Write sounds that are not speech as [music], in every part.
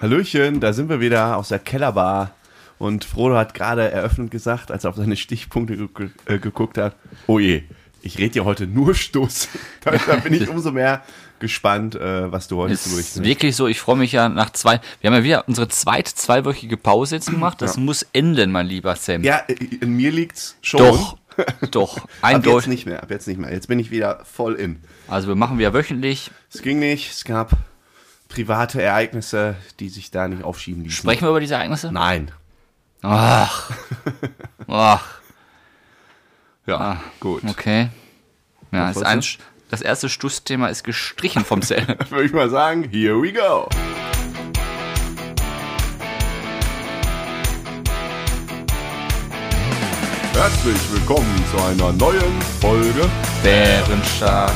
Hallöchen, da sind wir wieder aus der Kellerbar. Und Frodo hat gerade eröffnet gesagt, als er auf seine Stichpunkte ge äh, geguckt hat, oh je, ich rede ja heute nur Stuss. [laughs] da, da bin ich umso mehr gespannt, äh, was du heute Es zu ist berichten hast. wirklich so, ich freue mich ja nach zwei. Wir haben ja wieder unsere zweite zweiwöchige Pause jetzt gemacht. Das Ja. muss enden, mein lieber Sam. Ja, in mir liegt's schon. Doch, [laughs] doch, Ab jetzt eindeutig. nicht mehr, ab jetzt nicht mehr. Jetzt bin ich wieder voll in. Also wir machen wieder wöchentlich. Es ging nicht, es gab private Ereignisse, die sich da nicht aufschieben ließen. Sprechen wir über diese Ereignisse? Nein. Ach. [laughs] Ach, Ja, Ah, gut. okay. Ja, das, ein, das erste Stussthema ist gestrichen vom Zell. [laughs] Würde ich mal sagen, here we go. Herzlich willkommen zu einer neuen Folge. Bärenstark.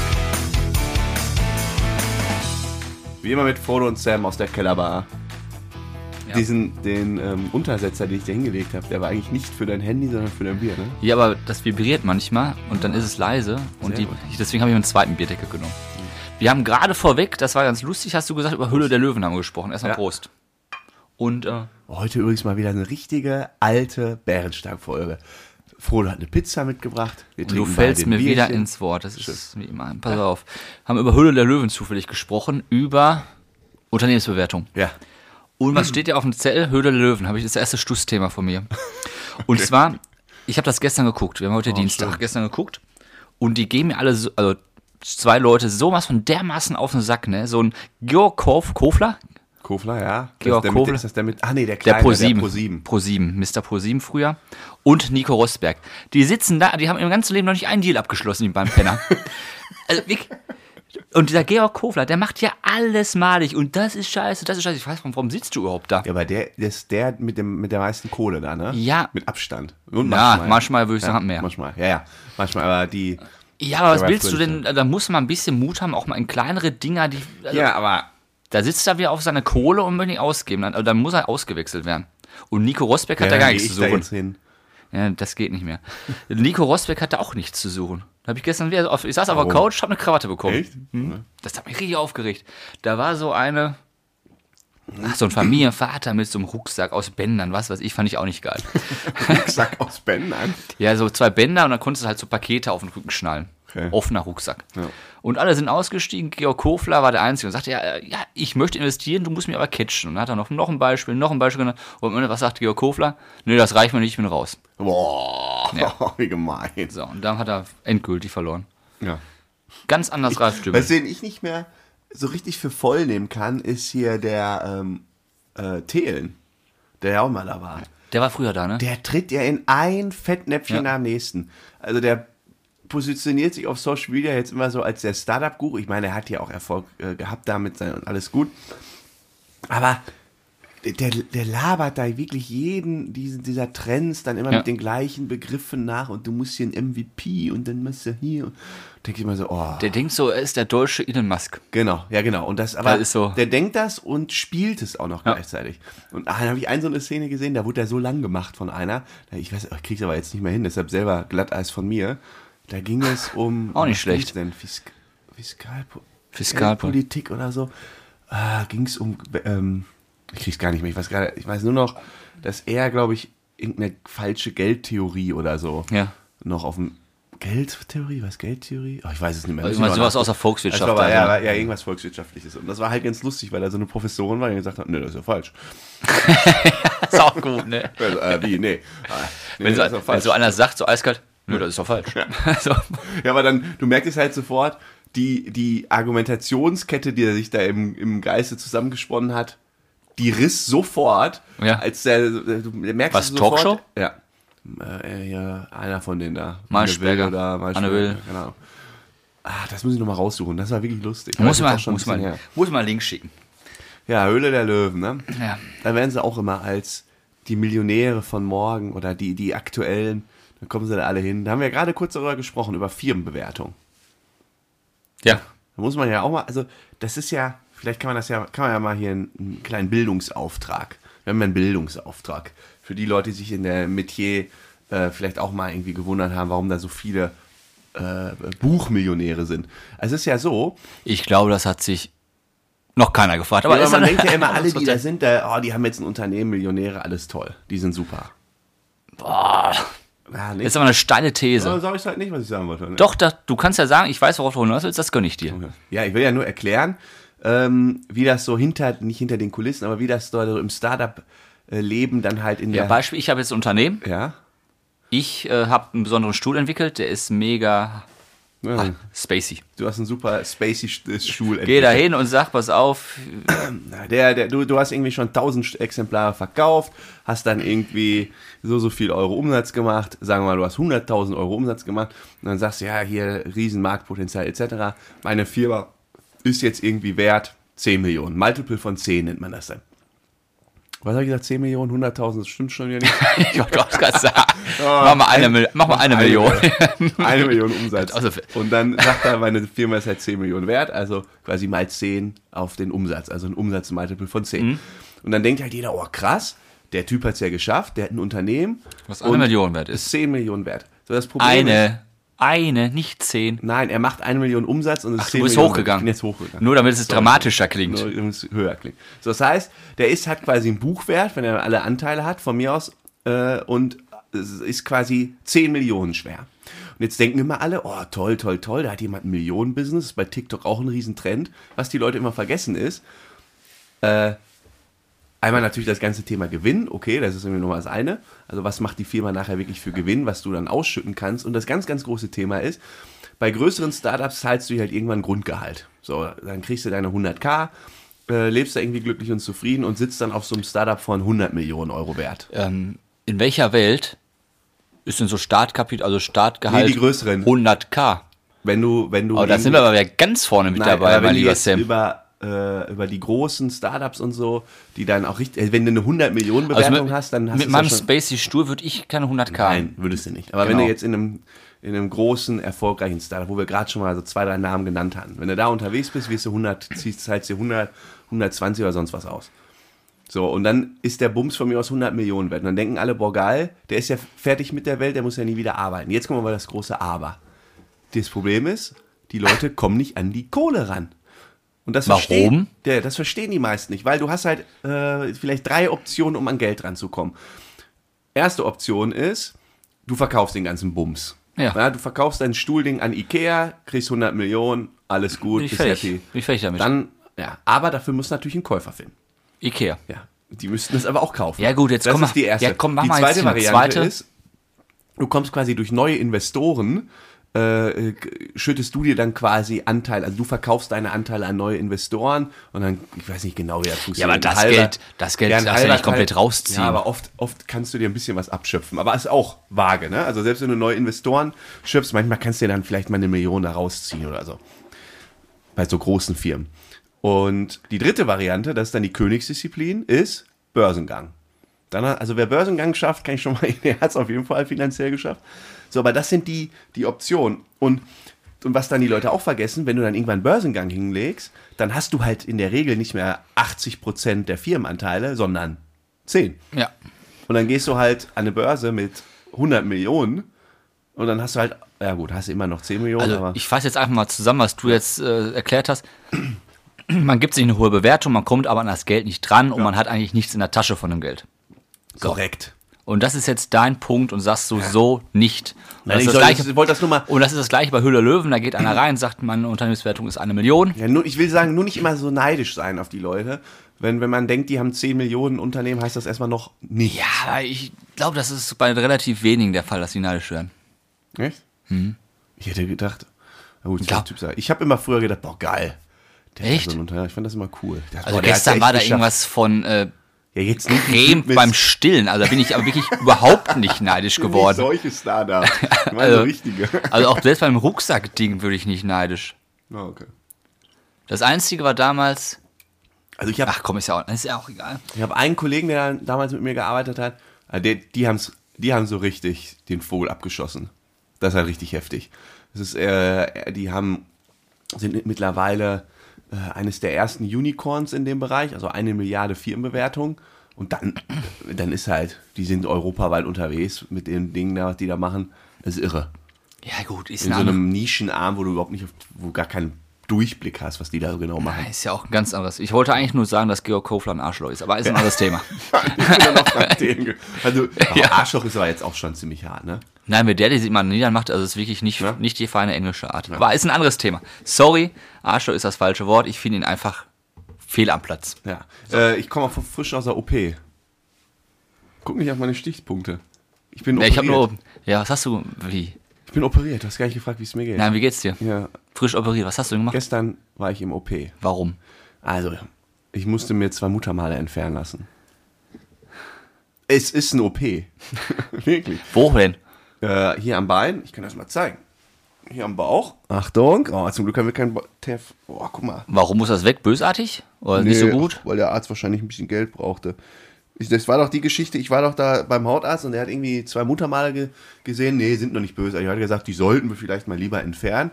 Wie immer mit Frodo und Sam aus der Kellerbar. Ja. Diesen, den ähm, Untersetzer, den ich da hingelegt habe, der war eigentlich nicht für dein Handy, sondern für dein Bier, ne? Ja, aber das vibriert manchmal und dann ist es leise. Und die, deswegen habe ich mir einen zweiten Bierdeckel genommen. Wir haben gerade vorweg, das war ganz lustig, hast du gesagt, über Hülle der Löwen haben wir gesprochen. Erstmal Ja. Prost. Und äh, Heute übrigens mal wieder eine richtige alte Bärenstark-Folge. Frodo hat eine Pizza mitgebracht. Wir du trinken fällst beide mir ein wieder Bierchen. ins Wort. Das ist wie immer. Pass auf. Haben über Hülle der Löwen zufällig gesprochen, über Unternehmensbewertung. Ja. Und was steht ja auf dem Zettel? Höhle der Löwen, habe ich das erste Stussthema von mir. [laughs] Und zwar, ich habe das gestern geguckt. Wir haben heute Dienstag, Oh, schön. gestern geguckt. Und die geben mir alle, so, also zwei Leute sowas von dermaßen auf den Sack, ne? So ein Georg Kof, Kofler, Kofler, ja. Das Georg ist der mit, Kofler. ist das der mit, ah nee, der der kleine, Pro7. der Pro7. Pro7, Mr. Pro7 früher. Und Nico Rosberg. Die sitzen da, die haben im ganzen Leben noch nicht einen Deal abgeschlossen, die beim Penner. [laughs] also, wirklich. Und dieser Georg Kofler, der macht ja alles malig. Und das ist scheiße, das ist scheiße. Ich weiß, warum sitzt du überhaupt da? Ja, aber der, der ist der mit, dem, mit der meisten Kohle da, ne? Ja. Mit Abstand. Und Ja, manchmal würde ich ja, sagen, mehr. Manchmal, ja, ja. Manchmal, aber die. Ja, aber was willst du denn? Da muss man ein bisschen Mut haben, auch mal in kleinere Dinger, die. Also, Ja, aber. Da sitzt er wieder auf seine Kohle und möchte nicht ausgeben. Dann, also dann muss er ausgewechselt werden. Und Nico Rosberg hat ja, da gar nichts ich zu da suchen. hin. Ja, das geht nicht mehr. Nico Rosberg hat da auch nichts zu suchen. Da habe ich gestern wieder auf, ich saß auf der? Couch, habe eine Krawatte bekommen. Echt? Hm? Das hat mich richtig aufgeregt. Da war so eine, ach, so ein Familienvater mit so einem Rucksack aus Bändern, was weiß ich, fand ich auch nicht geil. [laughs] Sack aus Bändern. Ja, so zwei Bänder und dann konntest du halt so Pakete auf den Rücken schnallen. Okay. Offener Rucksack. Ja. Und alle sind ausgestiegen. Georg Kofler war der Einzige und sagte, ja, äh, ja, ich möchte investieren, du musst mir aber catchen. Und dann hat er noch, noch ein Beispiel, noch ein Beispiel genannt. Und was sagt Georg Kofler? Nö, das reicht mir nicht, ich bin raus. Boah, Ja. [laughs] wie gemein. So, und dann hat er endgültig verloren. Ja. Ganz anders Ralf Stübel. Was den ich nicht mehr so richtig für voll nehmen kann, ist hier der ähm, äh, Thelen, der ja auch mal da war. Der war früher da, ne? Der tritt ja in ein Fettnäpfchen Ja. nach dem nächsten. Also der positioniert sich auf Social Media jetzt immer so als der Startup-Guru. Ich meine, er hat ja auch Erfolg äh, gehabt damit sein und alles gut. Aber der, der labert da wirklich jeden diesen, dieser Trends dann immer Ja. mit den gleichen Begriffen nach und du musst hier ein MVP und dann musst du hier. Und denke ich immer so, oh. Der denkt so, er ist der deutsche Elon Musk. Genau, ja genau. Und das aber Das ist so. der denkt das und spielt es auch noch Ja. gleichzeitig. Und ah, dann habe ich eine so eine Szene gesehen, da wurde er so lang gemacht von einer. Ich weiß, ich krieg's aber jetzt nicht mehr hin, deshalb selber Glatteis von mir. Da ging es um Auch nicht schlecht. denn Fisk Fiskalpo Fiskalpo- Politik oder so. Ah, ging es um ähm, ich krieg's gar nicht mehr. Ich weiß gerade, ich weiß nur noch, dass er, glaube ich, irgendeine falsche Geldtheorie oder so Ja. noch auf dem Geldtheorie, was Geldtheorie? Oh, ich weiß es nicht mehr. Müssen wir sowas aus der. Volkswirtschaft. Aber, also. ja, ja, irgendwas Volkswirtschaftliches. Und das war halt ganz lustig, weil da so eine Professorin war, die gesagt hat, nee, das ist ja falsch. Das [laughs] ist auch gut, ne? [laughs] Also, äh, wie, nee. Ah, nee Wenn so, so einer sagt, so eiskalt, nö, das ist doch falsch. [laughs] so. Ja, aber dann, du merkst es halt sofort, die, die Argumentationskette, die er sich da im, im Geiste zusammengesponnen hat, die riss sofort, Ja. als der, du merkst Was, es sofort. Talkshow? Ja. Äh, ja, einer von denen da. Will oder Maischberger, Anne Will. Genau. Ah, das muss ich nochmal raussuchen. Das war wirklich lustig. Muss Aber man, muss, man, her. muss man Link schicken. Ja, Höhle der Löwen, ne? Ja. Da werden sie auch immer als die Millionäre von morgen oder die, die aktuellen, da kommen sie da alle hin. Da haben wir gerade kurz darüber gesprochen, über Firmenbewertung. Ja. Da muss man ja auch mal, also das ist ja, vielleicht kann man das ja, kann man ja mal hier einen, einen kleinen Bildungsauftrag. Wir haben ja einen Bildungsauftrag für die Leute, die sich in der Metier äh, vielleicht auch mal irgendwie gewundert haben, warum da so viele äh, Buchmillionäre sind. Also es ist ja so, Ich glaube, das hat sich Noch keiner gefragt. Aber, Aber ist man dann- denkt ja immer, [laughs] alle, die da sind, da, oh, die haben jetzt ein Unternehmen, Millionäre, alles toll. Die sind super. Boah, Ja, das nicht. ist aber eine steile These. So sage ich halt nicht, was ich sagen wollte. Ne? Doch, da, du kannst ja sagen, ich weiß, worauf du hinaus willst, das gönne ich dir. Ja, ich will ja nur erklären, ähm, wie das so hinter, nicht hinter den Kulissen, aber wie das dort so im Startup-Leben dann halt in Ja, der. Beispiel, ich habe jetzt ein Unternehmen, Ja. ich äh, habe einen besonderen Stuhl entwickelt, der ist mega ja. spacey. Du hast einen super spacey St- Stuhl. Geh da hin und sag, pass auf, [clears throat] Der, der, du, du hast irgendwie schon 1000 Exemplare verkauft, hast dann irgendwie so, so viel Euro Umsatz gemacht. Sagen wir mal, du hast 100.000 Euro Umsatz gemacht. Und dann sagst du, ja, hier Riesenmarktpotenzial etc. Meine Firma ist jetzt irgendwie wert 10 Millionen. Multiple von 10 nennt man das dann. Was habe ich gesagt? 10 Millionen, 100.000, das stimmt schon wieder nicht. [laughs] ich wollte auch gerade sagen, [laughs] mach mal eine, Mil- mach mal eine Million. Eine Million [laughs] Umsatz. Also- Und dann sagt er, meine Firma ist halt 10 Millionen wert, also quasi mal 10 auf den Umsatz, also ein Umsatzmultiple von 10. Mhm. Und dann denkt halt jeder, oh krass, der Typ hat es ja geschafft, der hat ein Unternehmen. Was eine Million wert ist. Ist 10 Millionen wert. So, das Problem Ist, Eine, nicht zehn. nein, er macht eine Million Umsatz und ist Ach, 10 du bist Millionen hochgegangen. Ich bin jetzt hochgegangen. Nur damit es dramatischer klingt. Nur, damit es höher klingt. So, das heißt, der ist, hat quasi einen Buchwert, wenn er alle Anteile hat, von mir aus, äh, und ist quasi 10 Millionen schwer. Und jetzt denken immer alle, oh, toll, toll, toll, da hat jemand ein Millionenbusiness, ist bei TikTok auch ein Riesentrend. Was die Leute immer vergessen ist, äh, einmal natürlich das ganze Thema Gewinn, okay, das ist irgendwie nur das eine. Also was macht die Firma nachher wirklich für Gewinn, was du dann ausschütten kannst. Und das ganz, ganz große Thema ist, bei größeren Startups zahlst du halt irgendwann Grundgehalt. So, dann kriegst du deine 100k, äh, lebst da irgendwie glücklich und zufrieden und sitzt dann auf so einem Startup von 100 Millionen Euro wert. Ähm, in welcher Welt ist denn so Startkapital, also Startgehalt Nee, die größeren. 100k? Wenn du, wenn du Aber da sind wir aber ganz vorne mit Nein, dabei, mein lieber Sam. über äh, über die großen Startups und so, die dann auch richtig, äh, wenn du eine 100 Millionen Also Bewertung mit, hast, dann hast mit du meinem ja Spacey Stuhl würde ich keine 100k. Nein, würdest du nicht. Aber wenn Genau. du jetzt in einem, in einem großen, erfolgreichen Startup, wo wir gerade schon mal so zwei, drei Namen genannt hatten, wenn du da unterwegs bist, wirst du 100, ziehst zahlst dir 100, 120 oder sonst was aus. So, und dann ist der Bums von mir aus 100 Millionen wert. Und dann denken alle, boah, geil, der ist ja fertig mit der Welt, der muss ja nie wieder arbeiten. Jetzt kommen wir mal das große Aber. Das Problem ist, die Leute kommen nicht an die Kohle ran. Und das Warum? verstehen, ja, das verstehen die meisten nicht, weil du hast halt äh, vielleicht drei Optionen, um an Geld ranzukommen. Erste Option ist, du verkaufst den ganzen Bums. Ja. du verkaufst dein Stuhlding an Ikea, kriegst 100 Millionen, alles gut, bist fertig. happy. Bin ich fertig damit. Dann, ja, aber dafür muss natürlich ein Käufer finden. Ikea. Ja, die müssten das aber auch kaufen. Ja, gut, jetzt das komm ist mal- die erste. ja, komm, mach die mal zweite jetzt die Variante zweite. ist, du kommst quasi durch neue Investoren, äh, äh, schüttest du dir dann quasi Anteil, also du verkaufst deine Anteile an neue Investoren und dann, ich weiß nicht genau, wie das funktioniert. Ja, aber das halber- Geld- das Geld darfst du nicht komplett Teil- rausziehen. Ja, aber oft, oft kannst du dir ein bisschen was abschöpfen. Aber ist auch vage, ne? Also selbst wenn du neue Investoren schöpfst, manchmal kannst du dir dann vielleicht mal eine Million da rausziehen oder so. Bei so großen Firmen. Und die dritte Variante, das ist dann die Königsdisziplin, ist Börsengang. Dann, also wer Börsengang schafft, kann ich schon mal, [laughs] der hat es auf jeden Fall finanziell geschafft. So, aber das sind die, die Optionen. Und, und was dann die Leute auch vergessen, wenn du dann irgendwann einen Börsengang hinlegst, dann hast du halt in der Regel nicht mehr 80% der Firmenanteile, sondern 10. Ja. Und dann gehst du halt an eine Börse mit 100 Millionen und dann hast du halt, ja gut, hast du immer noch 10 Millionen, Also ich fasse jetzt einfach mal zusammen, was du jetzt äh, erklärt hast. [clears throat] Man gibt sich eine hohe Bewertung, man kommt aber an das Geld nicht dran und man hat eigentlich nichts in der Tasche von dem Geld. korrekt. Und das ist jetzt dein Punkt und sagst du so nicht. Und Nein, das, ich, ist soll, das gleiche, ich wollte das nur mal, und das ist das gleiche bei Höhle der Löwen, da geht einer [clears throat] rein, sagt, meine Unternehmenswertung ist eine Million. ja, nur, ich will sagen, nur nicht immer so neidisch sein auf die Leute. Wenn, wenn man denkt, die haben 10 Millionen Unternehmen, heißt das erstmal noch nicht. Ja, aber ich glaube, das ist bei relativ wenigen der Fall, dass die neidisch werden. Echt? Ich hätte gedacht, na gut, Mhm. Ja. Typ. Ich habe immer früher gedacht, boah, geil. Der Echt? So ich fand das immer cool. Hat- Also boah, gestern war da irgendwas von äh, Ja, jetzt nicht Creme beim Stillen. Also da bin ich aber wirklich [laughs] überhaupt nicht neidisch nicht geworden. solche Startups. [laughs] Also- richtige. Also auch selbst beim Rucksackding würde ich nicht neidisch. Ah, okay. Das Einzige war damals, Also ich habe ach komm, ist ja auch, ist ja auch egal. Ich habe einen Kollegen, der damals mit mir gearbeitet hat, äh, der, die, haben's, die haben so richtig den Vogel abgeschossen. Das ist halt richtig heftig. Das ist, äh, die haben, sind mittlerweile äh, eines der ersten Unicorns in dem Bereich, also eine Milliarde Firmenbewertung. Und dann, dann ist halt, die sind europaweit unterwegs mit den Dingen, was die da machen. Das ist irre. Ja gut, ist In so eine einem Nischenarm, wo du überhaupt nicht, wo gar kein Durchblick hast, was die da so genau machen. Ist ja auch ein ganz anderes. Ich wollte eigentlich nur sagen, dass Georg Kofler ein Arschloch ist, aber ist ein anderes Thema. [laughs] Ich bin noch Themen also, [laughs] aber Arschloch ist aber jetzt auch schon ziemlich hart, ne? Nein, mit der, die sich mal niedermacht, also ist wirklich nicht, Ja. nicht die feine englische Art. Aber ist ein anderes Thema. Sorry, Arschloch ist das falsche Wort. Ich finde ihn einfach fehl am Platz. Ja. Äh, ich komme frisch aus der OP. Guck nicht auf meine Stichpunkte. Ich bin Ja, ich habe operiert. nur. Ja, was hast du. Wie? Ich bin operiert. Du hast gar nicht gefragt, wie es mir geht. Nein, wie geht's dir? Ja, Frisch operiert. Was hast du denn gemacht? gestern war ich im OP. Warum? Also, ich musste mir zwei Muttermale entfernen lassen. Es ist ein OP. [laughs] Wirklich. Wo denn? Äh, hier am Bein, ich kann das mal zeigen. Hier am Bauch. Achtung. Oh, zum Glück haben wir keinen Bo- Tef. Oh, guck mal. Warum muss das weg? Bösartig? Oder nicht so Nee, gut? Weil der Arzt wahrscheinlich ein bisschen Geld brauchte. Ich, das war doch die Geschichte, ich war doch da beim Hautarzt und der hat irgendwie zwei Muttermale ge gesehen. Nee, sind noch nicht böse. Ich hatte gesagt, die sollten wir vielleicht mal lieber entfernen.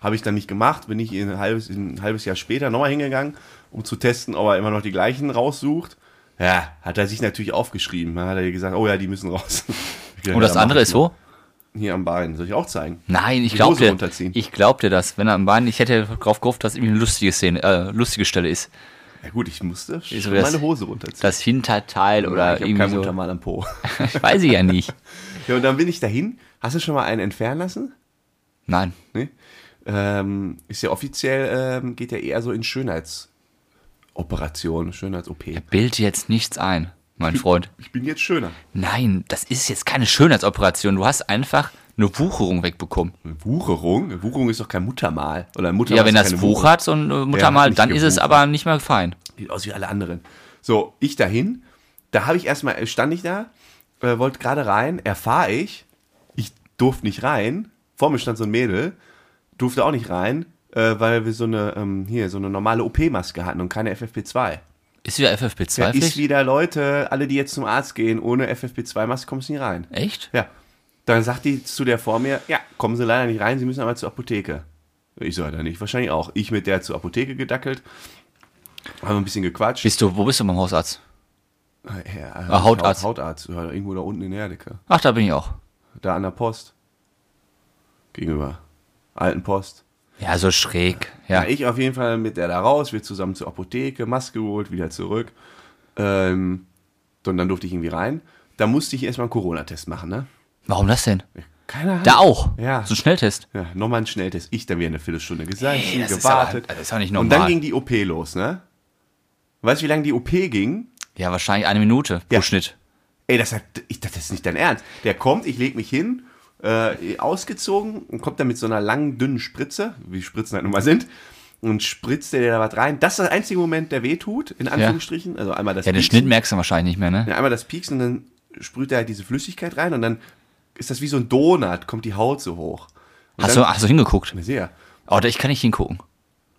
Habe ich dann nicht gemacht. Bin ich ein halbes, ein halbes Jahr später nochmal hingegangen, um zu testen, ob er immer noch die gleichen raussucht. Ja, hat er sich natürlich aufgeschrieben. Dann hat er gesagt, oh ja, die müssen raus. [laughs] Und das andere ist wo? Hier am Bein. Soll ich auch zeigen? Nein, ich glaube dir, ich glaub dir das. Wenn er am Bein, ich hätte drauf gehofft, dass irgendwie eine lustige Szene, äh, lustige Stelle ist. Ja gut, ich musste Wieso schon das- meine Hose runterziehen. Das Hinterteil oder ich irgendwie kein so. Muttermal am Po. [laughs] Ich weiß ich ja nicht. [laughs] Ja, und dann bin ich dahin. Hast du schon mal einen entfernen lassen? Nein. Nee? Ähm, ist ja offiziell, ähm, geht ja eher so in Schönheitsoperation, Schönheits-OP. Bild jetzt nichts ein, mein Freund. Ich bin jetzt schöner. Nein, das ist jetzt keine Schönheitsoperation. Du hast einfach eine Wucherung wegbekommen. Eine Wucherung? Eine Wucherung ist doch kein Muttermal. Oder ein Muttermal Ja, wenn das wuchert, so ein äh, Muttermal, dann ist es gewuchert. aber nicht mehr fein. Sieht aus wie alle anderen. So, ich dahin. Da habe ich erstmal, stand ich da, äh, wollte gerade rein, erfahre ich, ich durfte nicht rein. Vor mir stand so ein Mädel, durfte auch nicht rein, äh, weil wir so eine, ähm, hier, so eine normale OP-Maske hatten und keine FFP2. Ist wieder Ja, FFP2 ist Pflicht? wieder Leute, alle, die jetzt zum Arzt gehen, ohne FFP2-Maske kommst du nicht rein. Echt? Ja. Dann sagt die zu der vor mir, ja, kommen Sie leider nicht rein, Sie müssen aber zur Apotheke. Ich so, ja, dann nicht, wahrscheinlich auch. Ich mit der zur Apotheke gedackelt, haben ein bisschen gequatscht. Bist du, wo bist du beim Hausarzt? Ja, äh, Ah, Hautarzt. Hautarzt, ja, irgendwo da unten in Erdecke. Ach, da bin ich auch. Da an der Post. Gegenüber. Alten Post. Ja, so schräg. Ja. Ja. ich auf jeden Fall mit der da raus, wir zusammen zur Apotheke, Maske geholt, wieder zurück. Ähm, und dann durfte ich irgendwie rein. Da musste ich erstmal einen Corona-Test machen, ne? Warum das denn? Keine Ahnung. Da auch. Ja. So ein Schnelltest. Ja, nochmal ein Schnelltest. Ich dann wieder eine Viertelstunde gesessen, Ey, das ist gewartet. aber- das ist auch nicht Und dann normal. ging die OP los, ne? Weißt du, wie lange die OP ging? Ja, wahrscheinlich eine Minute pro Ja. Schnitt. Ey, das, hat, ich das ist nicht dein Ernst. Der kommt, ich leg mich hin, äh, ausgezogen und kommt dann mit so einer langen, dünnen Spritze, wie Spritzen halt nun mal sind, und spritzt der da was rein. Das ist der einzige Moment, der weh tut, in Anführungsstrichen. Also einmal das Ja, den. Schnitt merkst du wahrscheinlich nicht mehr, ne? Ja, einmal das Pieksen und dann sprüht er halt diese Flüssigkeit rein und dann ist das wie so ein Donut, kommt die Haut so hoch. Und Hast dann, du, hast du hingeguckt? Sehr. Oh, ich kann nicht hingucken.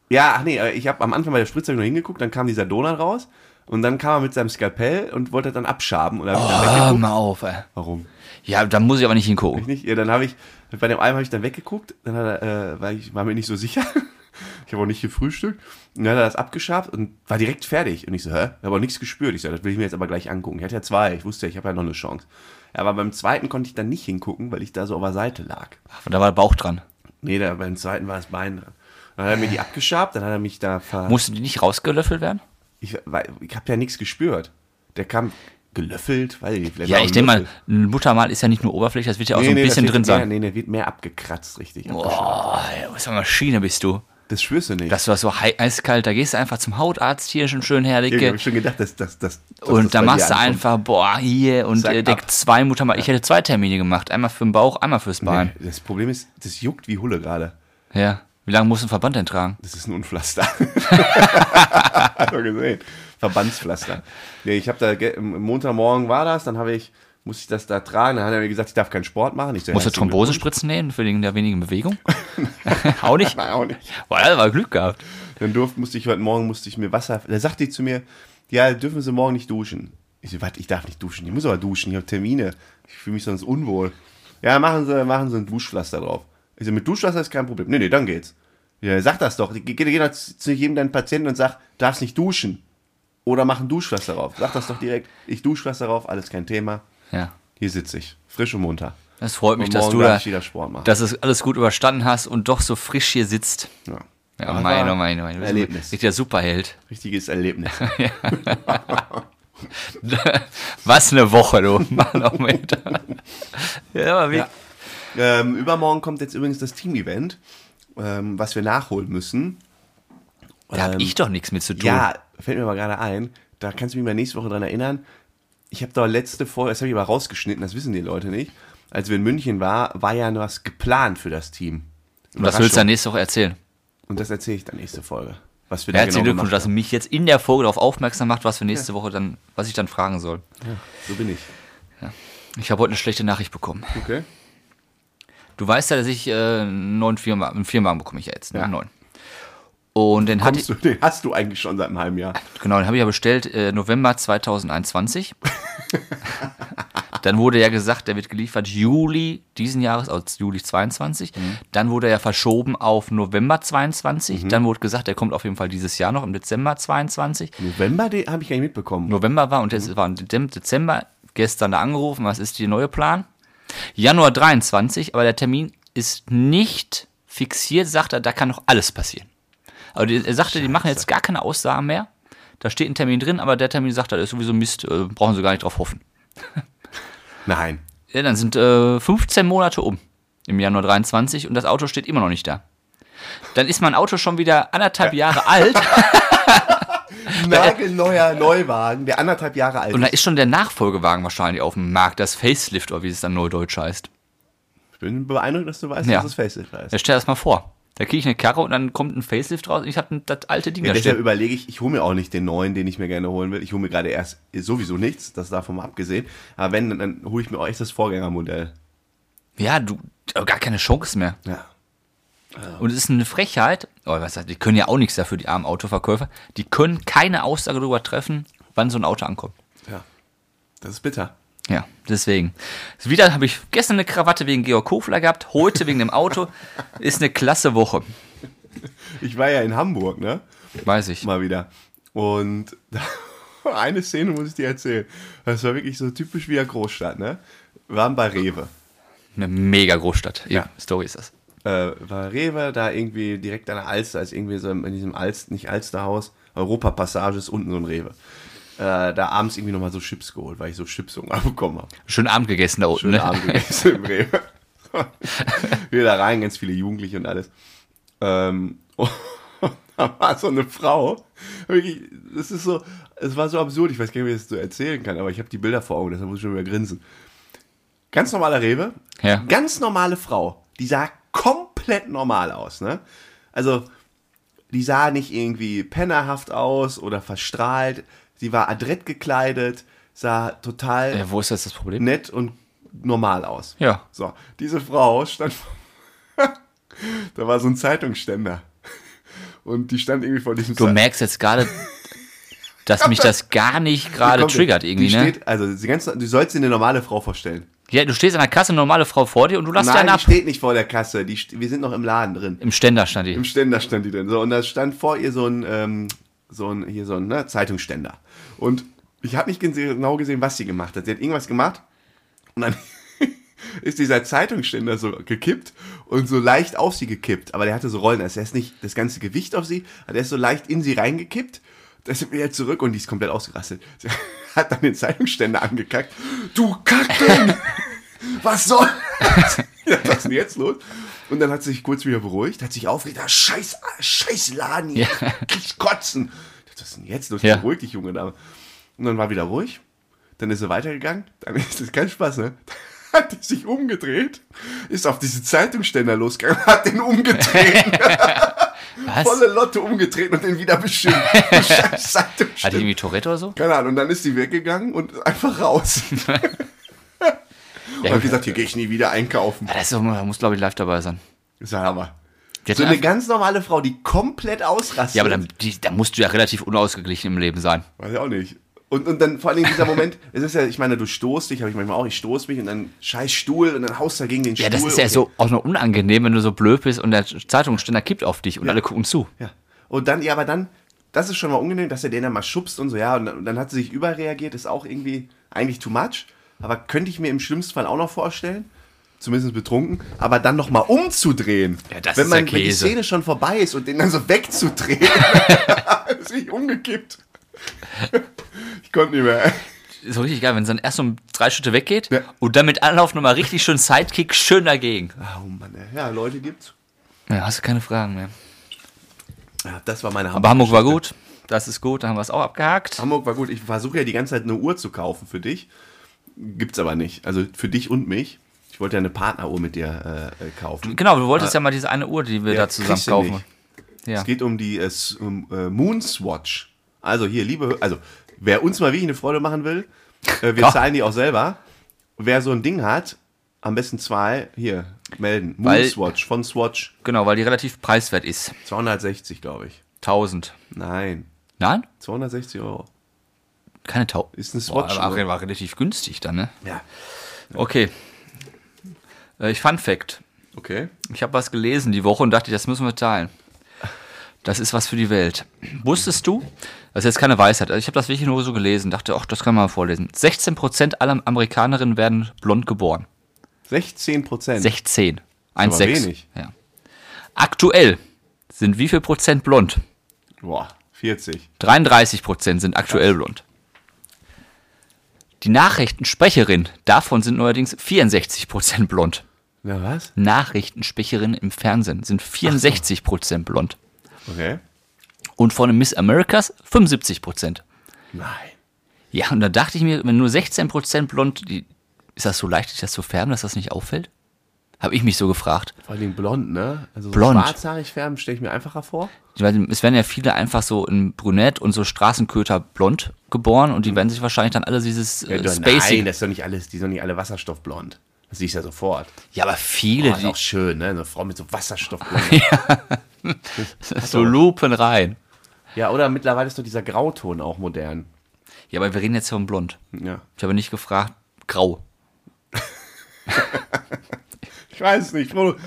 Ja, ach nee, äh, ich habe am Anfang bei der Spritze nur hingeguckt, dann kam dieser Donut raus und dann kam er mit seinem Skalpell und wollte dann abschaben. Und dann Hör weggeguckt. mal auf, ey. Warum? Ja, da muss ich aber nicht hingucken. Ich nicht? Ja, dann habe ich, bei dem einen habe ich dann weggeguckt, dann hat er, äh, weil ich war mir nicht so sicher. [laughs] ich habe auch nicht gefrühstückt. Und dann hat er das abgeschabt und war direkt fertig. Und ich so, hä? Ich habe auch nichts gespürt. Ich so, das will ich mir jetzt aber gleich angucken. Ich hatte ja zwei, ich wusste ja, ich habe ja noch eine Chance. Aber beim zweiten konnte ich dann nicht hingucken, weil ich da so auf der Seite lag. Ach, Da war der Bauch dran. Nee, da, beim zweiten war das Bein dran. Dann hat er mir die abgeschabt, dann hat er mich da ver... Mussten die nicht rausgelöffelt werden? Ich, weil- ich habe ja nichts gespürt. Der kam gelöffelt, weil ich Ja, ich denke mal, ein Muttermal ist ja nicht nur Oberfläche, das wird ja auch Nee, so ein nee, das bisschen drin mehr, sein. Nee, der wird mehr abgekratzt, richtig. Boah, was für eine Maschine bist du. Das spürst du nicht. Das war so hei- eiskalt, da gehst du einfach zum Hautarzt hier schon schön Ich herrliche. habe schon gedacht, dass das. das dass Und das da machst du einfach, boah, hier und äh, ab. zwei Muttermal. Ich hätte zwei Termine gemacht. Einmal für den Bauch, einmal fürs Bein. Nee, das Problem ist, das juckt wie Hulle gerade. Ja. Wie lange muss ein Verband denn tragen? Das ist ein Unpflaster. [laughs] Man gesehen. Verbandspflaster. Nee, ich habe da, Montagmorgen war das, dann habe ich, musste ich das da tragen, dann hat er mir gesagt, ich darf keinen Sport machen. Ich so, Musst du Thrombosespritzen nehmen für den der wenigen Bewegung? [laughs] [laughs] auch nicht? Nein, auch nicht. Boah, das war Glück gehabt. Dann durfte, musste ich heute Morgen, musste ich mir Wasser, da sagte die zu mir, ja, dürfen Sie morgen nicht duschen. Ich so, was, ich darf nicht duschen, ich muss aber duschen, ich habe Termine, ich fühle mich sonst unwohl. Ja, machen Sie, machen Sie ein Duschpflaster drauf. Ich so, mit Duschpflaster ist kein Problem. Nee, nee, dann geht's. Ja, sag das doch. Geh, geh, doch zu jedem deinen Patienten und sag, darfst nicht duschen. Oder mach ein Duschpflaster drauf. Sag das doch direkt. Ich Duschpflaster drauf, alles kein Thema. Ja. Hier sitze ich, frisch und munter. Das freut mich, dass du da, dass es alles gut überstanden hast und doch so frisch hier sitzt. Ja. Ja, Aber mein, oh mein, oh mein. Erlebnis. Richtiger Superheld. Richtiges Erlebnis. [laughs] [laughs] Was eine Woche, du. [laughs] Mann, oh Mensch. Ja, aber wie, Ja. Ähm, übermorgen kommt jetzt übrigens das Team-Event, ähm, was wir nachholen müssen. da hab Ähm, ich doch nichts mit zu tun. Ja, fällt mir mal gerade ein. Da kannst du mich mal nächste Woche dran erinnern. Ich habe da letzte Folge, das habe ich aber rausgeschnitten, das wissen die Leute nicht. Als wir in München waren, war ja was geplant für das Team. Und was willst du dann nächste Woche erzählen? Und das erzähle ich dann nächste Folge. Was wir Ja, herzlichen genau Glückwunsch, dass du mich jetzt in der Folge darauf aufmerksam macht, was wir nächste Woche dann, was ich dann fragen soll. haben. So bin ich. Ich habe heute eine schlechte Nachricht bekommen. Okay. Du weißt ja, dass ich äh, einen neuen Firmenwagen, einen Firmenwagen bekomme ich ja jetzt, ne? Ja. neuen. Und den hatte Kommst du, den hast du eigentlich schon seit einem halben Jahr. genau, den habe ich ja bestellt äh, November 2021. [laughs] Dann wurde ja gesagt, der wird geliefert Juli diesen Jahres, also Juli 22. Mhm. Dann wurde er verschoben auf November 22. Dann wurde gesagt, der kommt auf jeden Fall dieses Jahr noch im Dezember 22. November, den habe ich gar nicht mitbekommen. November war und Mhm. es war im Dezember, gestern da angerufen, was ist der neue Plan? Januar 23, aber der Termin ist nicht fixiert, sagt er, da kann noch alles passieren. Aber die, er sagte, die machen jetzt gar keine Aussagen mehr. Da steht ein Termin drin, aber der Termin sagt, er, das ist sowieso Mist, äh, brauchen sie gar nicht drauf hoffen. [laughs] Nein. Ja, dann sind äh, 15 Monate um im Januar 23 und das Auto steht immer noch nicht da. Dann ist mein Auto schon wieder anderthalb [laughs] Jahre alt [laughs] [laughs] Nagelneuer Neuwagen, der anderthalb Jahre alt und da ist. ist schon der Nachfolgewagen wahrscheinlich auf dem Markt, das Facelift oder wie es dann neudeutsch heißt. Ich bin beeindruckt, dass du weißt, Ja. dass das Facelift heißt. Ja, stell dir das mal vor. Da kriege ich eine Karre und dann kommt ein Facelift raus und ich habe das alte Ding Ja, da deshalb stehen. überlege ich, ich hole mir auch nicht den neuen, den ich mir gerne holen will. Ich hole mir gerade erst sowieso nichts, das davon mal abgesehen. Aber wenn, dann, dann hole ich mir auch echt das Vorgängermodell. Ja, du, gar keine Chance mehr. Ja. Und es ist eine Frechheit, oh, was heißt, die können ja auch nichts dafür, die armen Autoverkäufer. Die können keine Aussage darüber treffen, wann so ein Auto ankommt. Ja. Das ist bitter. Ja, deswegen. Wieder habe ich gestern eine Krawatte wegen Georg Kofler gehabt, heute wegen dem Auto. [laughs] Ist eine klasse Woche. Ich war ja in Hamburg, ne? Weiß ich. Mal wieder. Und [laughs] eine Szene muss ich dir erzählen. Das war wirklich so typisch wie eine Großstadt, ne? Wir waren bei Rewe. Eine mega Großstadt. Ja, Ja. Story ist das. Äh, war Rewe, da irgendwie direkt an der Alster, ist irgendwie so in diesem Alster, nicht Alsterhaus, Europapassage ist unten so ein Rewe. Äh, da abends irgendwie nochmal so Chips geholt, weil ich so Chipshunger bekommen habe. Schönen Abend gegessen da unten. Schönen Ne? Abend gegessen im Rewe. [laughs] Wir da rein, ganz viele Jugendliche und alles. Ähm, [laughs] und da war so eine Frau. Wirklich, das ist so, es war so absurd, ich weiß gar nicht, wie ich das so erzählen kann, aber ich habe die Bilder vor Augen, deshalb muss ich schon wieder grinsen. Ganz normaler Rewe, Ja. ganz normale Frau, die sah komplett normal aus, ne? Also, die sah nicht irgendwie pennerhaft aus oder verstrahlt, sie war adrett gekleidet, sah total Ja, wo ist jetzt das Problem? nett und normal aus. Ja. So, diese Frau stand. [laughs] da war so ein Zeitungsständer. Und die stand irgendwie vor diesem Du merkst jetzt gerade, [laughs] dass mich das gar nicht gerade triggert irgendwie, die ne? Steht, also, sie ganz, du sollst dir eine normale Frau vorstellen. Ja, du stehst an der Kasse, eine normale Frau vor dir und du lässt Nein, einen die ab. steht nicht vor der Kasse. Die, wir sind noch im Laden drin. Im Ständer stand die. Im Ständer stand die drin. So, und da stand vor ihr so ein, ähm, so ein, hier so ein ne, Zeitungsständer. Und ich habe nicht genau gesehen, was sie gemacht hat. Sie hat irgendwas gemacht und dann [laughs] ist dieser Zeitungsständer so gekippt und so leicht auf sie gekippt. Aber der hatte so Rollen. Also er ist nicht das ganze Gewicht auf sie, aber der ist so leicht in sie reingekippt. Da ist wieder zurück und die ist komplett ausgerastet. [laughs] Sie hat dann den Zeitungsständer angekackt. Du Kacken! Was soll [laughs] [laughs] das? Was ist denn jetzt los? Und dann hat sie sich kurz wieder beruhigt, hat sich aufgeregt, ah, scheiß, scheiß Laden hier, Ja. ich kotzen. Ich dachte, Was ist denn jetzt los? Ja. Beruhig dich, junge Dame. Und dann war wieder ruhig. Dann ist sie weitergegangen. Dann [laughs] ist das kein Spaß, ne? Hat die sich umgedreht, ist auf diesen Zeitungsständer losgegangen, hat den umgedreht, Was? volle Lotte umgedreht und den wieder beschimpft. Hat die irgendwie Tourette oder so? Keine Ahnung. Und dann ist sie weggegangen und einfach raus. Und hat gesagt, hier gehe ich nie wieder einkaufen. Ja, das doch- muss, glaube ich, live dabei sein. Das ist ja Hammer. Die hat So eine ganz normale Frau, die komplett ausrastet. ja, aber dann, die, da musst du ja relativ unausgeglichen im Leben sein. Weiß ich auch nicht. Und, und dann vor allem dieser [laughs] Moment, es ist ja, ich meine, du stoßt dich, habe ich manchmal auch, ich stoß mich und dann scheiß Stuhl und dann haust du gegen den Ja, Stuhl. das ist ja und- so auch noch unangenehm, wenn du so blöd bist und der Zeitungsständer kippt auf dich und alle gucken zu. Ja. Und dann, ja, aber dann, das ist schon mal unangenehm, dass er den dann mal schubst und so, ja, und dann, und dann hat sie sich überreagiert, ist auch irgendwie eigentlich too much. Aber könnte ich mir im schlimmsten Fall auch noch vorstellen. zumindest betrunken, aber dann nochmal umzudrehen. Ja, das wenn ist man, ja Wenn die Käse. Szene schon vorbei ist und den dann so wegzudrehen, [laughs] ist ich umgekippt. ich konnte nicht mehr. So richtig geil, wenn es dann erst um drei Schritte weggeht Ja. und dann mit Anlauf nochmal richtig schön Sidekick schön dagegen. Oh Mann, ja, Leute gibt's. Ja, hast du keine Fragen mehr. Ja, das war meine Aber Hamburg war gut. Das ist gut, da haben wir es auch abgehakt. Hamburg war gut. Ich versuche ja die ganze Zeit eine Uhr zu kaufen für dich. Gibt's aber nicht. Also für dich und mich. Ich wollte ja eine Partneruhr mit dir äh, äh, kaufen. Genau, du wolltest ja mal diese eine Uhr, die wir Ja, da zusammen kaufen. Ja. Es geht um die äh, äh, Moonswatch. Also hier, liebe, also wer uns mal wirklich eine Freude machen will, äh, wir zahlen die auch selber. Wer so ein Ding hat, am besten zwei, hier, melden. Weil- Moonswatch von Swatch. Genau, weil die relativ preiswert ist. 260, glaube ich. 1000. Nein, Nein? 260 Euro. Keine 1000. Ist eine Boah, Swatch. aber war relativ günstig dann, ne? ja. Okay. Äh, Ich Fun Fact. Okay. Ich habe was gelesen die Woche und dachte, das müssen wir teilen. Das ist was für die Welt. Wusstest du? Das ist jetzt keine Weisheit. Also ich habe das wirklich nur so gelesen. Dachte, ach, das kann man mal vorlesen. 16% aller Amerikanerinnen werden blond geboren. 16 Prozent. 16. aber 1,6. wenig. Ja. Aktuell sind wie viel Prozent blond? Boah, 40. 33 Prozent sind aktuell blond. Die Nachrichtensprecherin, davon sind neuerdings 64 Prozent blond. Na was? Nachrichtensprecherinnen im Fernsehen sind 64 Prozent blond. Okay. Und von Miss Americas 75 Prozent. Nein. Ja, und da dachte ich mir, wenn nur 16 Prozent blond, die, ist das so leicht, sich das zu färben, dass das nicht auffällt? Habe ich mich so gefragt. Vor allem blond, ne? Also so Blond. schwarzhaarig färben stelle ich mir einfacher vor. Es werden ja viele einfach so in Brünett und so Straßenköter blond geboren und die werden sich wahrscheinlich dann alle dieses äh, Ja, Spacey. nein, das ist doch nicht alles, die sind doch nicht alle wasserstoffblond. Das siehst du ja sofort. Ja, aber viele, Oh, ist die auch schön, ne? Eine Frau mit so Wasserstoffblond. [laughs] so lupen rein. ja, oder mittlerweile ist doch dieser Grauton auch modern. Ja, aber wir reden jetzt von blond. Ja. Ich habe nicht gefragt, grau. [laughs] Ich weiß nicht, Frodo,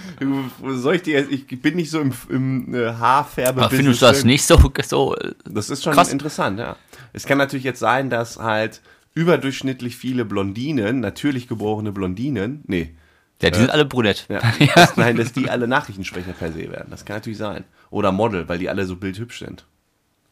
soll ich dir jetzt, ich bin nicht so im, im äh, Haarfärbe. Aber findest du das nicht so, so äh, Das ist schon Krass. interessant, ja. Es kann natürlich jetzt sein, dass halt überdurchschnittlich viele Blondinen, natürlich geborene Blondinen, nee, Ja, die sind alle brünett. ja, [laughs] dass, nein, dass die alle Nachrichtensprecher per se werden. Das kann natürlich sein. Oder Model, weil die alle so bildhübsch sind.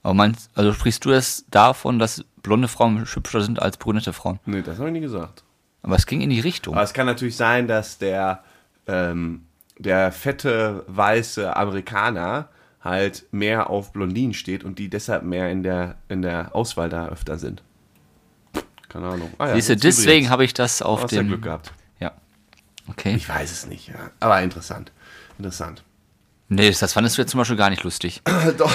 Aber meinst, also sprichst du jetzt davon, dass blonde Frauen hübscher sind als brünette Frauen? Nee, das habe ich nie gesagt. Aber es ging in die Richtung. Aber es kann natürlich sein, dass der, ähm, der fette, weiße Amerikaner halt mehr auf Blondinen steht und die deshalb mehr in der, in der Auswahl da öfter sind. Keine Ahnung. Ah, ja, Siehst du, deswegen habe ich das auf dem. Glück gehabt. Ja. Okay. Ich weiß es nicht, ja. Aber interessant. Interessant. Nee, das fandest du jetzt zum Beispiel gar nicht lustig. [laughs] Doch.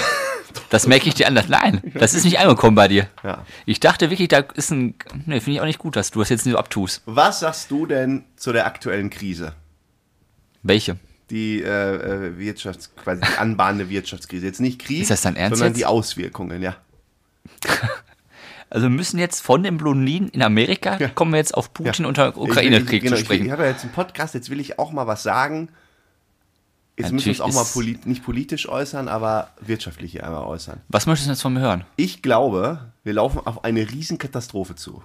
Das merke ich dir anders. Nein, das ist nicht angekommen bei dir. Ja. Ich dachte wirklich, da ist ein. Nee, finde ich auch nicht gut, dass du das jetzt nicht so abtust. Was sagst du denn zu der aktuellen Krise? Welche? Die äh, äh, Wirtschafts-, quasi die anbahnende Wirtschaftskrise. Jetzt nicht Krise, Ist das dein Ernst sondern jetzt? die Auswirkungen, ja. [laughs] Also wir müssen jetzt von den Blondinen in Amerika, Ja. kommen wir jetzt auf Putin und der Ukraine-Krieg genau, zu Ich, sprechen. ich habe ja jetzt einen Podcast, jetzt will ich auch mal was sagen. Jetzt müssen wir uns Natürlich auch mal ist- polit, nicht politisch äußern, aber wirtschaftlich hier einmal äußern. Was möchtest du jetzt von mir hören? Ich glaube, wir laufen auf eine Riesenkatastrophe zu.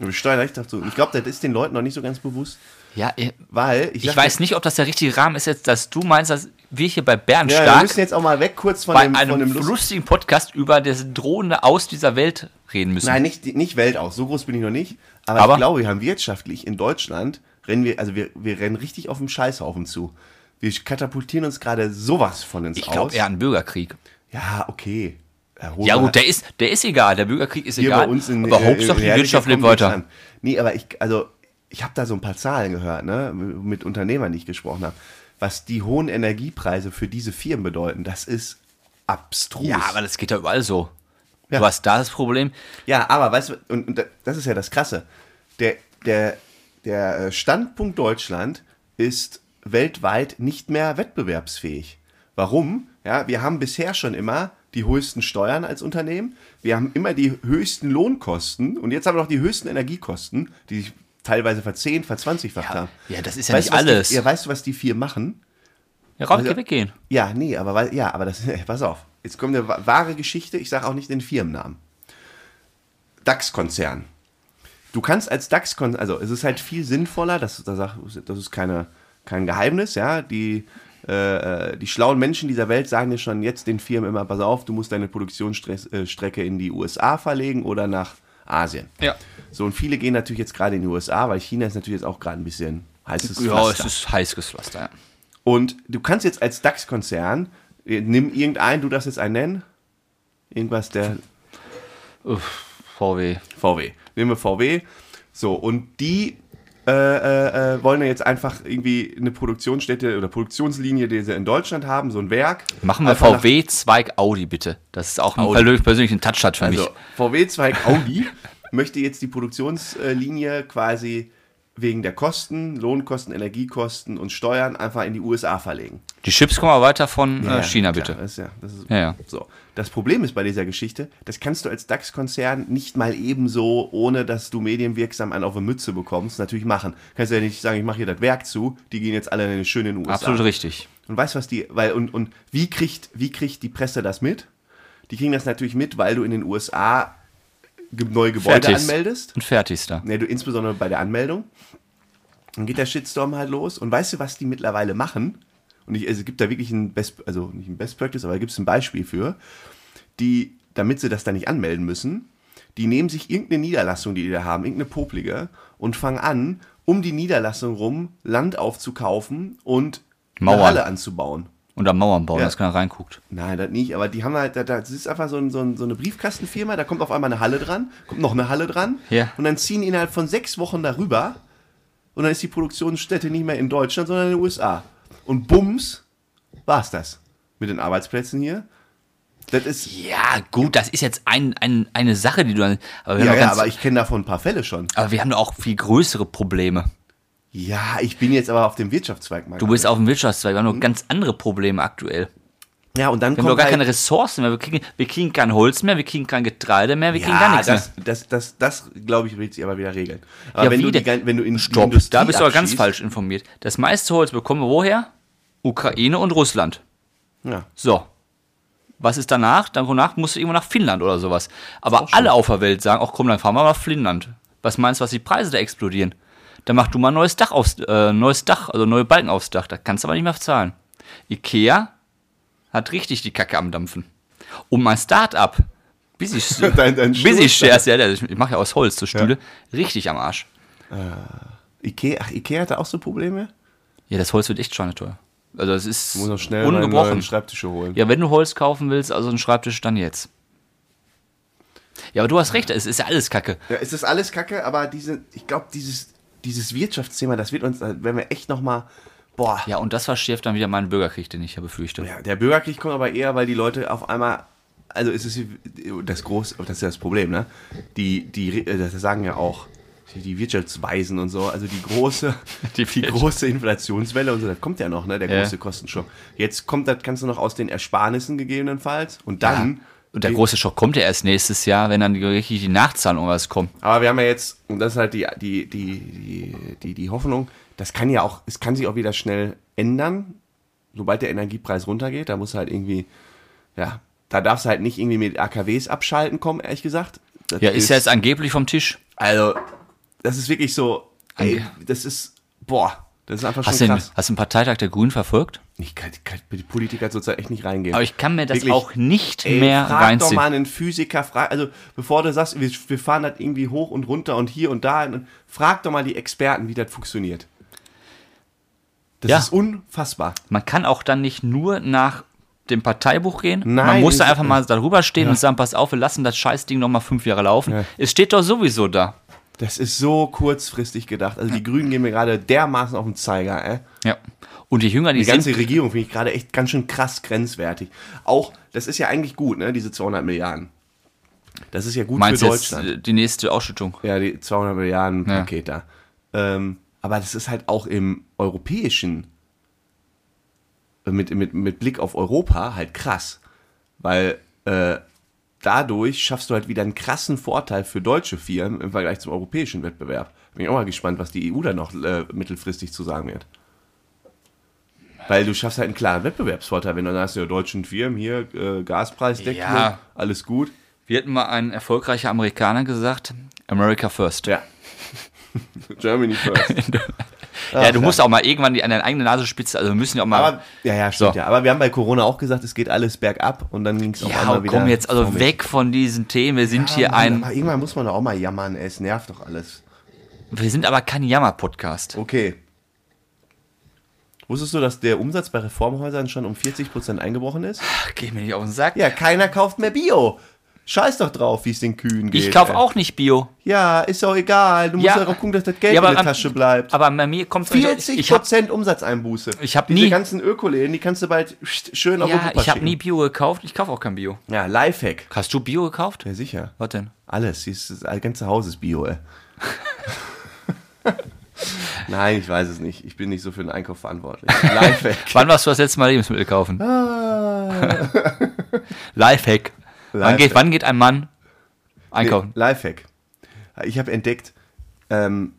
Und wir steuern recht dazu. Ich glaube, das ist den Leuten noch nicht so ganz bewusst, Ja, ich, weil ich, ich weiß nicht, ob das der richtige Rahmen ist jetzt, dass du meinst, dass wir hier bei Ja, wir Bernstark müssen jetzt auch mal weg kurz von bei dem, von dem einem Lust lustigen Podcast über das drohende Aus dieser Welt reden müssen. Nein, nicht, nicht Welt aus. So groß bin ich noch nicht. Aber, Aber- ich glaube, wir haben wirtschaftlich in Deutschland, rennen wir, also wir, wir rennen richtig auf dem Scheißhaufen zu. Wir katapultieren uns gerade sowas von ins ich Aus. glaube eher an Bürgerkrieg. Ja, okay. Ja gut, der ist, der ist egal, der Bürgerkrieg ist egal. bei uns in aber äh, Hauptsache die Wirtschaft lebt weiter. Nee, aber ich, also, ich habe da so ein paar Zahlen gehört, ne, mit Unternehmern, die ich gesprochen habe. Was die hohen Energiepreise für diese Firmen bedeuten, das ist abstrus. Ja, aber das geht ja überall so. Ja. Du hast da das Problem. Ja, aber weißt du, und, und das ist ja das Krasse. Der, der, der äh, Standpunkt Deutschland ist weltweit nicht mehr wettbewerbsfähig. Warum? Ja, wir haben bisher schon immer die höchsten Steuern als Unternehmen. Wir haben immer die höchsten Lohnkosten und jetzt haben wir noch die höchsten Energiekosten, die sich teilweise verzehn, verzwanzigfacht Ja, haben. ja, das ist ja weißt nicht du, alles. Die, ja, weißt du, was die vier machen? Ja, Raum, Also- geh weggehen. Ja, nee, aber ja, aber das [laughs] pass auf. Jetzt kommt eine wa- wahre Geschichte, ich sage auch nicht den Firmennamen. DAX-Konzern. du kannst als DAX, also es ist halt viel sinnvoller, das, das, das ist keine, kein Geheimnis, ja, die, äh, die schlauen Menschen dieser Welt sagen dir schon jetzt den Firmen immer, pass auf, du musst deine Produktionsstrecke in die USA verlegen oder nach Asien. Ja. So, und viele gehen natürlich jetzt gerade in die USA, weil China ist natürlich jetzt auch gerade ein bisschen heißes Ja, Pflaster. es ist heißes Pflaster, ja. Und du kannst jetzt als DAX-Konzern, äh, nimm irgendeinen, du darfst jetzt einen nennen, irgendwas der Uff, VW. VW. Nehmen wir VW. So, und die äh, äh, äh, wollen ja jetzt einfach irgendwie eine Produktionsstätte oder Produktionslinie, die sie in Deutschland haben, so ein Werk. Machen wir Einfach nach- VW Zweig Audi bitte. Das ist auch ein Audi. persönlich- persönlichen Touch hat für Also mich. VW-Zweig [laughs] Audi möchte jetzt die Produktionslinie quasi wegen der Kosten, Lohnkosten, Energiekosten und Steuern einfach in die USA verlegen. Die Chips kommen aber weiter von Ja, äh, China, klar, bitte. Das ja, das ist Ja, ja. So. Das Problem ist bei dieser Geschichte, das kannst du als DAX-Konzern nicht mal ebenso, ohne dass du medienwirksam einen auf eine Mütze bekommst, natürlich machen. Kannst ja nicht sagen, ich mache hier das Werk zu, die gehen jetzt alle in eine schöne USA. Absolut richtig. Und weißt du, was die, weil, und, und wie kriegt, wie kriegt die Presse das mit? Die kriegen das natürlich mit, weil du in den USA neue Gebäude Fertig. anmeldest. Und fertig ist da. Ja, du insbesondere bei der Anmeldung. Dann geht der Shitstorm halt los. Und weißt du, was die mittlerweile machen? Und ich, also es gibt da wirklich ein Best, also nicht ein Best Practice, aber da gibt es ein Beispiel für, die, damit sie das da nicht anmelden müssen, die nehmen sich irgendeine Niederlassung, die die da haben, irgendeine Poplige, und fangen an, um die Niederlassung rum Land aufzukaufen und Mauern. eine Halle anzubauen. Und am Mauern bauen, Ja. dass keiner reinguckt. Nein, das nicht, aber die haben halt, da- das ist einfach so, ein, so, ein, so eine Briefkastenfirma, da kommt auf einmal eine Halle dran, kommt noch eine Halle dran Ja. und dann ziehen die innerhalb von sechs Wochen darüber und dann ist die Produktionsstätte nicht mehr in Deutschland, sondern in den USA. Und bums, war's das mit den Arbeitsplätzen hier. Das ist, Ja, gut, das ist jetzt ein, ein, eine Sache, die du. dann- Aber ja, ja, ganz, aber ich kenne davon ein paar Fälle schon. aber wir haben doch auch viel größere Probleme. Ja, ich bin jetzt aber auf dem Wirtschaftszweig. Du bist auf dem Wirtschaftszweig, wir haben noch ganz andere Probleme aktuell. Ja, und dann Wir haben doch kommt gar halt, keine Ressourcen mehr. Wir kriegen, wir kriegen kein Holz mehr, wir kriegen kein Getreide mehr, wir kriegen gar ja, nichts das, mehr. das, das, das, glaube ich, wird sich aber wieder regeln. Aber Ja, wenn, wie du die, wenn du in Stopp, Industrie da bist du aber ganz falsch informiert. Das meiste Holz bekommen wir woher? Ukraine und Russland. Ja. So. Was ist danach? Danach musst du irgendwo nach Finnland oder sowas. Aber alle auf der Welt sagen, ach komm, dann fahren wir mal nach Finnland. Was meinst du, was die Preise da explodieren? Dann mach du mal ein neues Dach aufs, äh, neues Dach, also neue Balken aufs Dach. Da kannst du aber nicht mehr zahlen. Ikea hat richtig die Kacke am Dampfen. Und mein Start-up, Busy, [laughs] Dein- dein Shares, ja, ich mache ja aus Holz so Stühle, richtig am Arsch. Ikea, ach, Ikea hatte auch so Probleme? Ja, das Holz wird echt schweineteuer. Also es ist Muss noch schnell ungebrochen. Schreibtische holen. Ja, wenn du Holz kaufen willst, also einen Schreibtisch, dann jetzt. Ja, aber du hast recht, es ist ja alles Kacke. Ja, es ist alles Kacke, aber diese, ich glaube, dieses, dieses Wirtschaftsthema, das wird uns, werden wir echt nochmal, boah. Ja, und das verschärft dann wieder meinen Bürgerkrieg, den ich ja befürchte. Ja, der Bürgerkrieg kommt aber eher, weil die Leute auf einmal, also es ist das groß, das ist ja das Problem, ne? Die, die, das sagen ja auch die Wirtschaftsweisen und so, also die große, [laughs] Die die, große Inflationswelle und so, das kommt ja noch, ne? Der Ja. große Kostenschock. Jetzt kommt das Ganze noch aus den Ersparnissen gegebenenfalls und dann. Und der große Schock kommt ja erst nächstes Jahr, wenn dann die, richtig die Nachzahlung was kommt. Aber wir haben ja jetzt, und das ist halt die, die, die, die, die, die Hoffnung, das kann ja auch, es kann sich auch wieder schnell ändern, sobald der Energiepreis runtergeht. Da muss halt irgendwie, ja, da darfst du halt nicht irgendwie mit AKWs abschalten kommen, ehrlich gesagt. Das Ja, ist ja jetzt angeblich vom Tisch. Also, das ist wirklich so, ey, das ist, boah, das ist einfach schon Hast den, krass. hast du den Parteitag der Grünen verfolgt? Ich kann, kann die Politiker zurzeit echt nicht reingehen. Aber ich kann mir das Wirklich. auch nicht Ey, mehr frag doch reinziehen. mal einen Physiker, frag, also bevor du sagst, wir, wir fahren das irgendwie hoch und runter und hier und da, frag doch mal die Experten, wie das funktioniert. Das Ja. ist unfassbar. Man kann auch dann nicht nur nach dem Parteibuch gehen. Man Nein, muss da einfach mal darüber stehen und sagen, pass auf, wir lassen das Scheißding noch mal fünf Jahre laufen. Ja. Es steht doch sowieso da. Das ist so kurzfristig gedacht. Also die Grünen gehen mir gerade dermaßen auf den Zeiger. Äh. Ja. Und die Jünger, die, Die ganze sind, Regierung finde ich gerade echt ganz schön krass grenzwertig. Auch, das ist ja eigentlich gut, ne, diese 200 Milliarden. Das ist ja gut meinst für jetzt Deutschland. äh, die nächste Ausschüttung? Ja, die 200 Milliarden Ja. Paket da. Ähm, aber das ist halt auch im europäischen, äh, mit, mit, mit Blick auf Europa, halt krass. Weil äh, dadurch schaffst du halt wieder einen krassen Vorteil für deutsche Firmen im Vergleich zum europäischen Wettbewerb. Bin ich auch mal gespannt, was die EU da noch äh, mittelfristig zu sagen wird. Weil du schaffst halt einen klaren Wettbewerbsvorteil, wenn du hast, ja, deutschen Firmen hier, äh, Gaspreisdeckelung, Ja. alles gut. Wir hatten mal ein erfolgreicher Amerikaner gesagt, America first. Ja. [laughs] Germany first. Ja, du musst auch mal irgendwann die, an deine eigene Nase spitzen. Also wir müssen ja auch mal. Aber, ja, ja, stimmt So. ja. Aber wir haben bei Corona auch gesagt, es geht alles bergab und dann ging es auch ja, einmal wieder. komm jetzt also mich. weg von diesen Themen. Wir sind Ja, hier Mann, ein. Irgendwann muss man doch auch mal jammern, es nervt doch alles. Wir sind aber kein Jammer-Podcast. Okay. Wusstest du, dass der Umsatz bei Reformhäusern schon um 40% eingebrochen ist? Ach, Geh mir nicht auf den Sack. Ja, keiner kauft mehr Bio. Scheiß doch drauf, wie es den Kühen geht. ich kaufe auch nicht Bio. Ja, ist doch egal. Du musst Ja. auch gucken, dass das Geld Ja, in der am- Tasche bleibt. Aber bei mir kommt 40% ich hab, Umsatzeinbuße. Ich hab Diese nie- ganzen Ökoläden, die kannst du bald schön auf Ja, Europa ich habe nie Bio gekauft. Ich kaufe auch kein Bio. Ja, Lifehack. Hast du Bio gekauft? Ja, sicher. Was denn? Alles. Das ganze Haus ist Bio, ey. [laughs] Nein, ich weiß es nicht. Ich bin nicht so für den Einkauf verantwortlich. Lifehack. [laughs] Wann warst du das letzte Mal Lebensmittel kaufen? Ah. [laughs] Lifehack. Wann geht, wann geht ein Mann einkaufen? Nee, Lifehack. Ich habe entdeckt, ähm,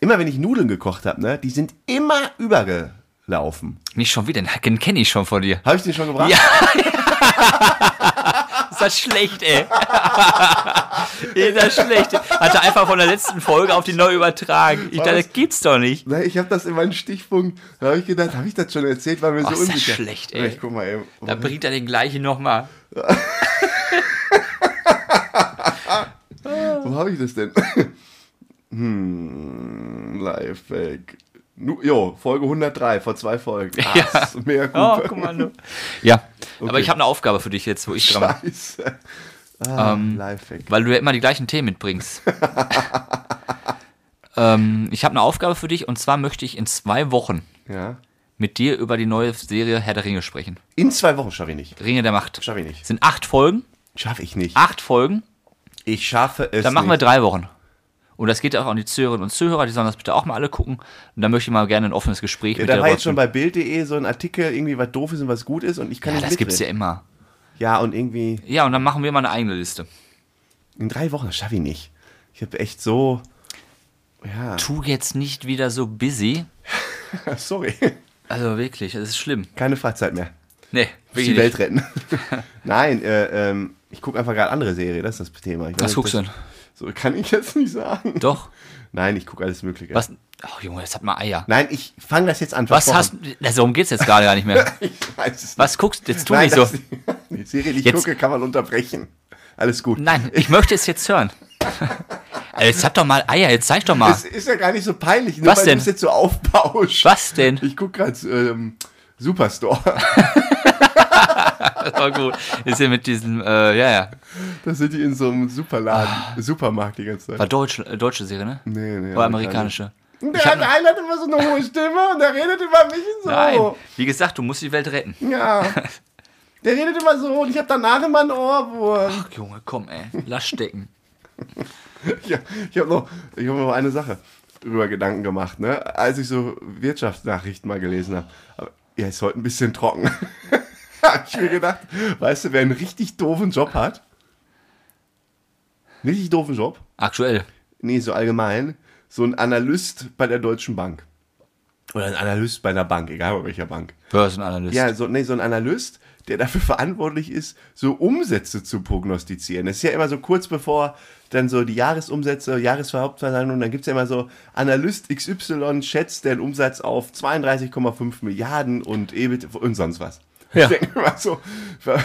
immer wenn ich Nudeln gekocht habe, ne, die sind immer übergelaufen. Nicht schon wieder, den kenne ich schon von dir. Habe ich den schon gebracht? Ja. [laughs] ist das schlecht, ey. [laughs] ist das schlecht. Hat er einfach von der letzten Folge auf die neue übertragen. Ich dachte, das gibt's doch nicht. Ne, ich habe das in meinen Stichpunkt, da habe ich gedacht, habe ich das schon erzählt, war mir Oh, so ist das unsicher. schlecht, ey. Ich guck mal eben. Da bringt er den gleichen nochmal. [laughs] [laughs] Wo habe ich das denn? [laughs] hm, Lifehack. Jo, Folge 103, vor zwei Folgen. [laughs] Ja. mega Oh, gut. guck mal nur. Ja, aber Okay. ich habe eine Aufgabe für dich jetzt, wo ich dran bin. Scheiße. Ah, Ähm, Lifehack. Weil du ja immer die gleichen Themen mitbringst. ähm, ich habe eine Aufgabe für dich und zwar möchte ich in zwei Wochen Ja. mit dir über die neue Serie Herr der Ringe sprechen. In zwei Wochen schaffe ich nicht. Ringe der Macht. Schaffe ich nicht. sind acht Folgen. Schaffe ich nicht. Acht Folgen. Ich schaffe es Dann machen wir nicht. drei Wochen. Und das geht auch an die Zuhörerinnen und Zuhörer, die sollen das bitte auch mal alle gucken. Und da möchte ich mal gerne ein offenes Gespräch Ja, mit da war jetzt schon bei Bild.de so ein Artikel, irgendwie was doof ist und was gut ist und ich kann Ja, nicht das gibt's ja mitreden. immer. Ja, und irgendwie Ja, und dann machen wir mal eine eigene Liste. in drei Wochen, das schaffe ich nicht. Ich habe echt so. Ja, Tu jetzt nicht wieder so busy. [laughs] sorry. Also wirklich, das ist schlimm. Keine Freizeit mehr. Nee, wirklich die Welt retten. [laughs] Nein, äh, ähm, ich gucke einfach gerade andere Serie, das ist das Thema. Weiß Was guckst du das- denn? So kann ich jetzt nicht sagen. Doch. Nein, ich gucke alles Mögliche. Was? Ach Junge, das hat mal Eier. Nein, ich fange das jetzt an. Was hast du? Also, darum geht's jetzt gerade gar nicht mehr. [laughs] Ich weiß es nicht. Was guckst du? Jetzt tu Nein, nicht so. das, [laughs] die Serie, die ich Jetzt- gucke, kann man unterbrechen. Alles gut. Nein, ich möchte es jetzt hören. Also, [laughs] jetzt hab doch mal Eier, jetzt zeig doch mal. Es ist ja gar nicht so peinlich, nur Was weil denn? du es jetzt so aufbaust. Was denn? Ich gucke gerade ähm, Superstore. [laughs] Das war gut. Ist ja mit diesem, äh, ja, ja. Da sind die in so einem Superladen, Ah. Supermarkt die ganze Zeit. War deutsch, äh, deutsche Serie, ne? Nee, nee. Oder amerikanische. Der hat, einer hat immer so eine hohe Stimme und der redet über mich so. Nein. Wie gesagt, du musst die Welt retten. Ja. [laughs] Der redet immer so und ich habe danach immer einen Ohrwurm. Ach, Junge, komm, ey. Lass stecken. [laughs] Ja, ich habe noch, ich hab noch eine Sache drüber Gedanken gemacht, ne? als ich so Wirtschaftsnachrichten mal gelesen habe. Ja, ist heute ein bisschen trocken. [laughs] habe ich mir gedacht, weißt du, wer einen richtig doofen Job hat? Richtig doofen Job? Aktuell. Nee, so allgemein. So ein Analyst bei der Deutschen Bank. Oder ein Analyst bei einer Bank, egal bei welcher Bank. Börsenanalyst. Ja, so, nee, so ein Analyst, der dafür verantwortlich ist, so Umsätze zu prognostizieren. Das ist ja immer so kurz bevor dann so die Jahresumsätze, Jahreshauptversammlung, dann gibt es ja immer so, Analyst XY schätzt den Umsatz auf 32,5 Milliarden und EBIT und sonst was. Ja. Ich denke immer so, was?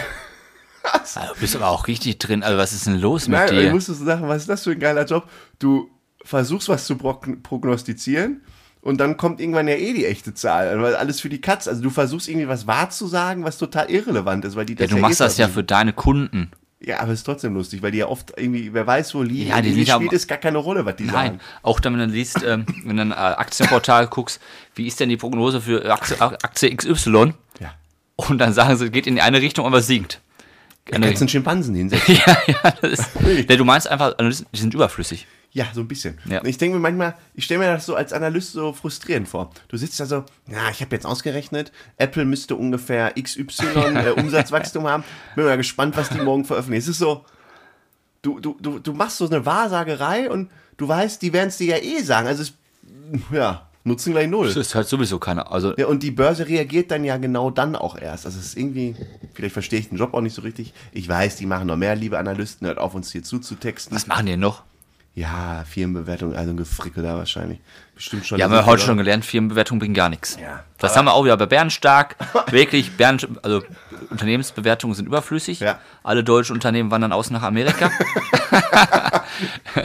Also, du bist aber auch richtig drin. Also, was ist denn los mit Nein, ich dir? musst du so sagen, was ist das für ein geiler Job? Du versuchst was zu prog- prognostizieren und dann kommt irgendwann ja eh die echte Zahl. Weil alles für die Katz. Also du versuchst irgendwie was wahrzusagen, was total irrelevant ist, weil die Ja, das du eh machst das ja für deine Kunden. Ja, aber es ist trotzdem lustig, weil die ja oft irgendwie, wer weiß wo liegen. Ja, die ja- spielt es gar keine Rolle, was die Nein, sagen. auch dann, wenn du liest, ähm, wenn du ein äh, Aktienportal guckst, wie ist denn die Prognose für Aktie, Aktie XY? Ja. Und dann sagen sie, geht in die eine Richtung, aber sinkt. Da kannst du einen Schimpansen hinsetzen. [laughs] ja, ja, das ist, [laughs] ja, du meinst einfach, Analysten, die sind überflüssig. Ja, so ein bisschen. Ja. Ich denke mir manchmal, ich stelle mir das so als Analyst so frustrierend vor. Du sitzt da so, ja, ich habe jetzt ausgerechnet, Apple müsste ungefähr XY [laughs] äh, Umsatzwachstum haben. Bin mal gespannt, was die morgen veröffentlichen. Es ist so, du, du, du, du machst so eine Wahrsagerei und du weißt, die werden es dir ja eh sagen. Also, es, ja, Nutzen gleich null. Das ist halt sowieso keiner. Also, Ja, und die Börse reagiert dann ja genau dann auch erst. Also es ist irgendwie, vielleicht verstehe ich den Job auch nicht so richtig. Ich weiß, die machen noch mehr, liebe Analysten, hört auf uns hier zuzutexten. was machen die noch? Ja, Firmenbewertung, also ein Gefrickel da wahrscheinlich. Bestimmt schon. Ja, haben wir heute Siebte, schon gelernt, Firmenbewertung bringt gar nichts. Ja. Das haben wir auch wieder bei Bernstark. [laughs] Wirklich, Bern, also Unternehmensbewertungen sind überflüssig. Ja. Alle deutschen Unternehmen wandern aus nach Amerika. [laughs]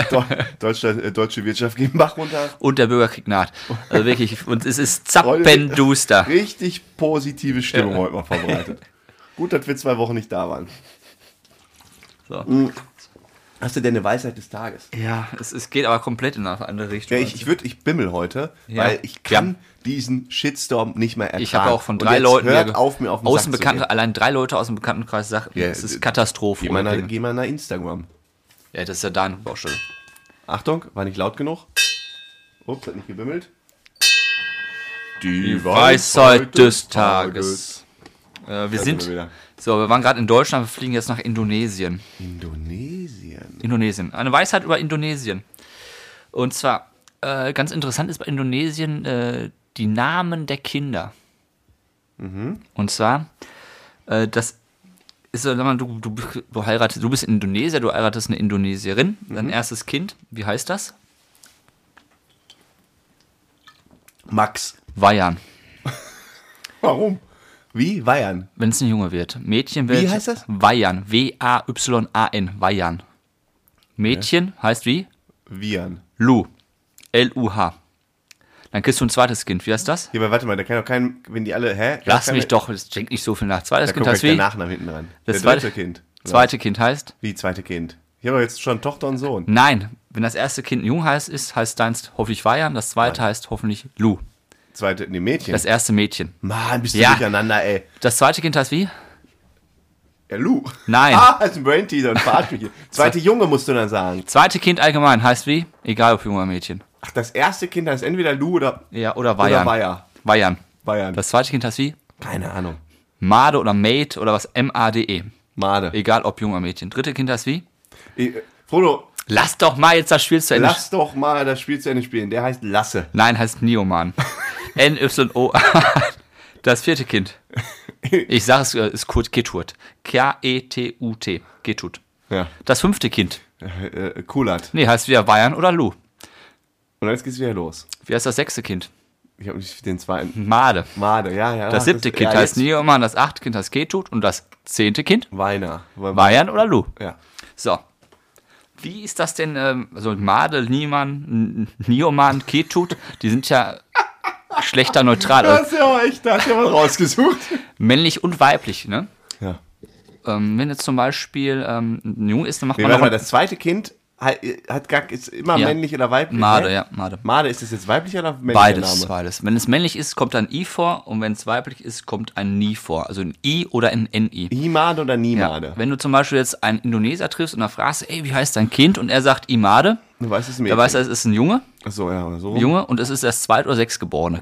Deu- Deutschland, äh, deutsche Wirtschaft geht Bach runter. und der Bürgerkrieg naht. Also wirklich, und es ist zappenduster. Richtig positive Stimmung heute mal vorbereitet. Gut, dass wir zwei Wochen nicht da waren. So. Hast du denn eine Weisheit des Tages? Ja, es, es geht aber komplett in eine andere Richtung. Ja, ich, ich würde, ich bimmel heute, Ja. weil ich kann diesen Shitstorm nicht mehr ertragen. Ich habe auch von drei Leuten hört ja, auf mir auf den zu Außenbekannte, gehen. allein drei Leute aus dem Bekanntenkreis sagten, Ja, es ist äh, Katastrophe. Geh mal, nach, geh mal nach Instagram. Ja, das ist ja deine Baustelle. Achtung, war nicht laut genug. Ups, hat nicht gebimmelt. Die Weisheit des Tages. Äh, wir sind, wir. So, wir waren gerade in Deutschland, wir fliegen jetzt nach Indonesien. Indonesien. Indonesien. Eine Weisheit über Indonesien. Und zwar, äh, ganz interessant ist bei Indonesien äh, die Namen der Kinder. Und zwar, äh, das ist so, sag mal, du, du, du heiratest, du bist Indonesier, du heiratest eine Indonesierin, dein erstes Kind, wie heißt das? Max. Wayan. [laughs] Warum? Wie? Weihern. Wenn es ein Junge wird. Mädchen wird. heißt das? Wayan. W-A-Y-A-N. Wayan. Mädchen heißt wie? Vian. Lu. L-U-H. Dann kriegst du ein zweites Kind. Wie heißt das? Ja, aber warte mal, da kann doch kein, wenn die alle, hä? Lass mich doch, das denkt nicht so viel nach. Zweites Da Kind heißt wie? der Nachname hinten dran. Das der zweite- Kind. [laughs] Zweite Kind heißt? Wie zweite Kind? Ich habe jetzt schon Tochter und Sohn. Nein. Wenn das erste Kind ein Junge heißt, ist, heißt deins hoffentlich Wayan. Das zweite heißt hoffentlich Lu. Zweite, nee, Mädchen. Das erste Mädchen. Mann, bist du Ja. durcheinander, ey. Das zweite Kind heißt wie? Ja, Lu. Nein. [laughs] Ah, das ist ein Brain-Teaser und verarsch mich hier. [laughs] Zweite Junge musst du dann sagen. Zweite Kind allgemein heißt wie? Egal ob Junge oder Mädchen. Ach, das erste Kind heißt entweder Lu oder, Ja, oder oder Wayan. Weiher. Wayan. Bayern. Das zweite Kind heißt wie? Keine Ahnung. Made oder Mate oder was? M-A-D-E. Made. Egal ob Junge oder Mädchen. Dritte Kind heißt wie? Ich, Frodo, Lass doch mal jetzt das Spiel zu Ende. lass doch mal das Spiel zu Ende spielen. Der heißt Lasse. Nein, heißt Nioman. [laughs] N-Y-O. [laughs] Das vierte Kind. Ich sage es, äh, ist Kurt Ketut. K-E-T-U-T. Ketut. Ja. Das fünfte Kind. Äh, äh, Kulat. Nee, heißt wieder Bayern oder Lu. Und jetzt geht's wieder los. Wie heißt das sechste Kind? Ich habe nicht den zweiten. Made. Made, ja, ja. Das siebte Kind ja, heißt Nioman, das achte Kind heißt Ketut und das zehnte Kind Weiner. Bayern oder Lu. Ja. So. Wie ist das denn, ähm, also Made, Niemann, N- Nioman, Ketut, die sind ja schlechter neutral. Also Das ist ja auch echt, da ja was [laughs] rausgesucht. männlich und weiblich, ne? Ja. Ähm, wenn jetzt zum Beispiel ähm, ein Junge ist, dann macht Nee, man warte mal, das zweite Kind hat, hat gar, ist immer Ja. männlich oder weiblich. Made, ne? ja, Made. Made, ist das jetzt weiblich oder männlicher Beides, Name? beides. Wenn es männlich ist, kommt ein I vor und wenn es weiblich ist, kommt ein Ni vor. Also ein I oder ein NI. Imade oder Ja. Nimade? Wenn du zum Beispiel jetzt einen Indonesier triffst und dann fragst, ey, wie heißt dein Kind? Und er sagt Imade, Du weißt es der Mädchen. weiß, es ist ein Junge, Achso, ja, oder so. Junge und es ist das zweit- oder sechstgeborene.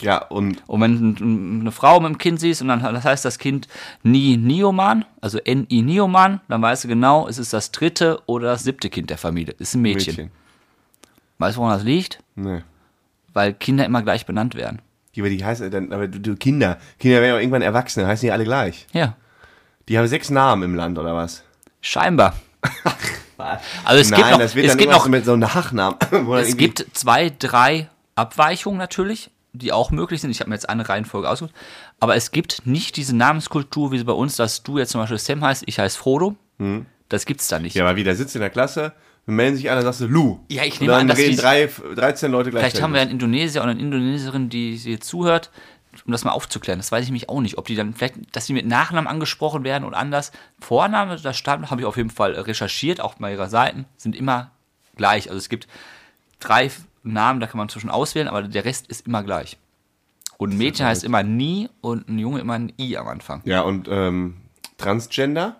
Ja, und Und wenn du eine Frau mit dem Kind siehst und dann das heißt das Kind Ni Nioman, also N-I Nioman, dann weißt du genau, es ist das dritte oder das siebte Kind der Familie. Ist ein Mädchen. Mädchen. Weißt du, woran das liegt? Nee. Weil Kinder immer gleich benannt werden. Die, aber die heißen dann, aber du, du Kinder. Kinder werden ja irgendwann Erwachsene, heißen die alle gleich. Ja, Die haben sechs Namen im Land, oder was? scheinbar. [laughs] Also es Nein, gibt noch, das wird es dann gibt noch mit so einem Nachnamen. [laughs] Es gibt zwei, drei Abweichungen natürlich, die auch möglich sind. Ich habe mir jetzt eine Reihenfolge ausgesucht. Aber es gibt nicht diese Namenskultur, wie sie bei uns, dass du jetzt zum Beispiel Sam heißt, ich heiße Frodo. Das gibt's da nicht. Hm. Ja, aber wie, der sitzt in der Klasse, wir melden sich alle, sagst du Lu. Ja, ich Und nehme an, dass reden die- drei, 13 Leute gleichzeitig. Vielleicht haben wir einen Indonesier oder eine Indonesierin, die sie zuhört, um das mal aufzuklären. Das weiß ich mich auch nicht. Ob die dann vielleicht, dass sie mit Nachnamen angesprochen werden und anders. Vorname, da stand, habe ich auf jeden Fall recherchiert, auch bei ihrer Seiten, sind immer gleich. Also es gibt drei Namen, da kann man zwischen auswählen, aber der Rest ist immer gleich. Und ein Mädchen heißt immer Nie und ein Junge immer ein I am Anfang. Ja, und ähm, Transgender?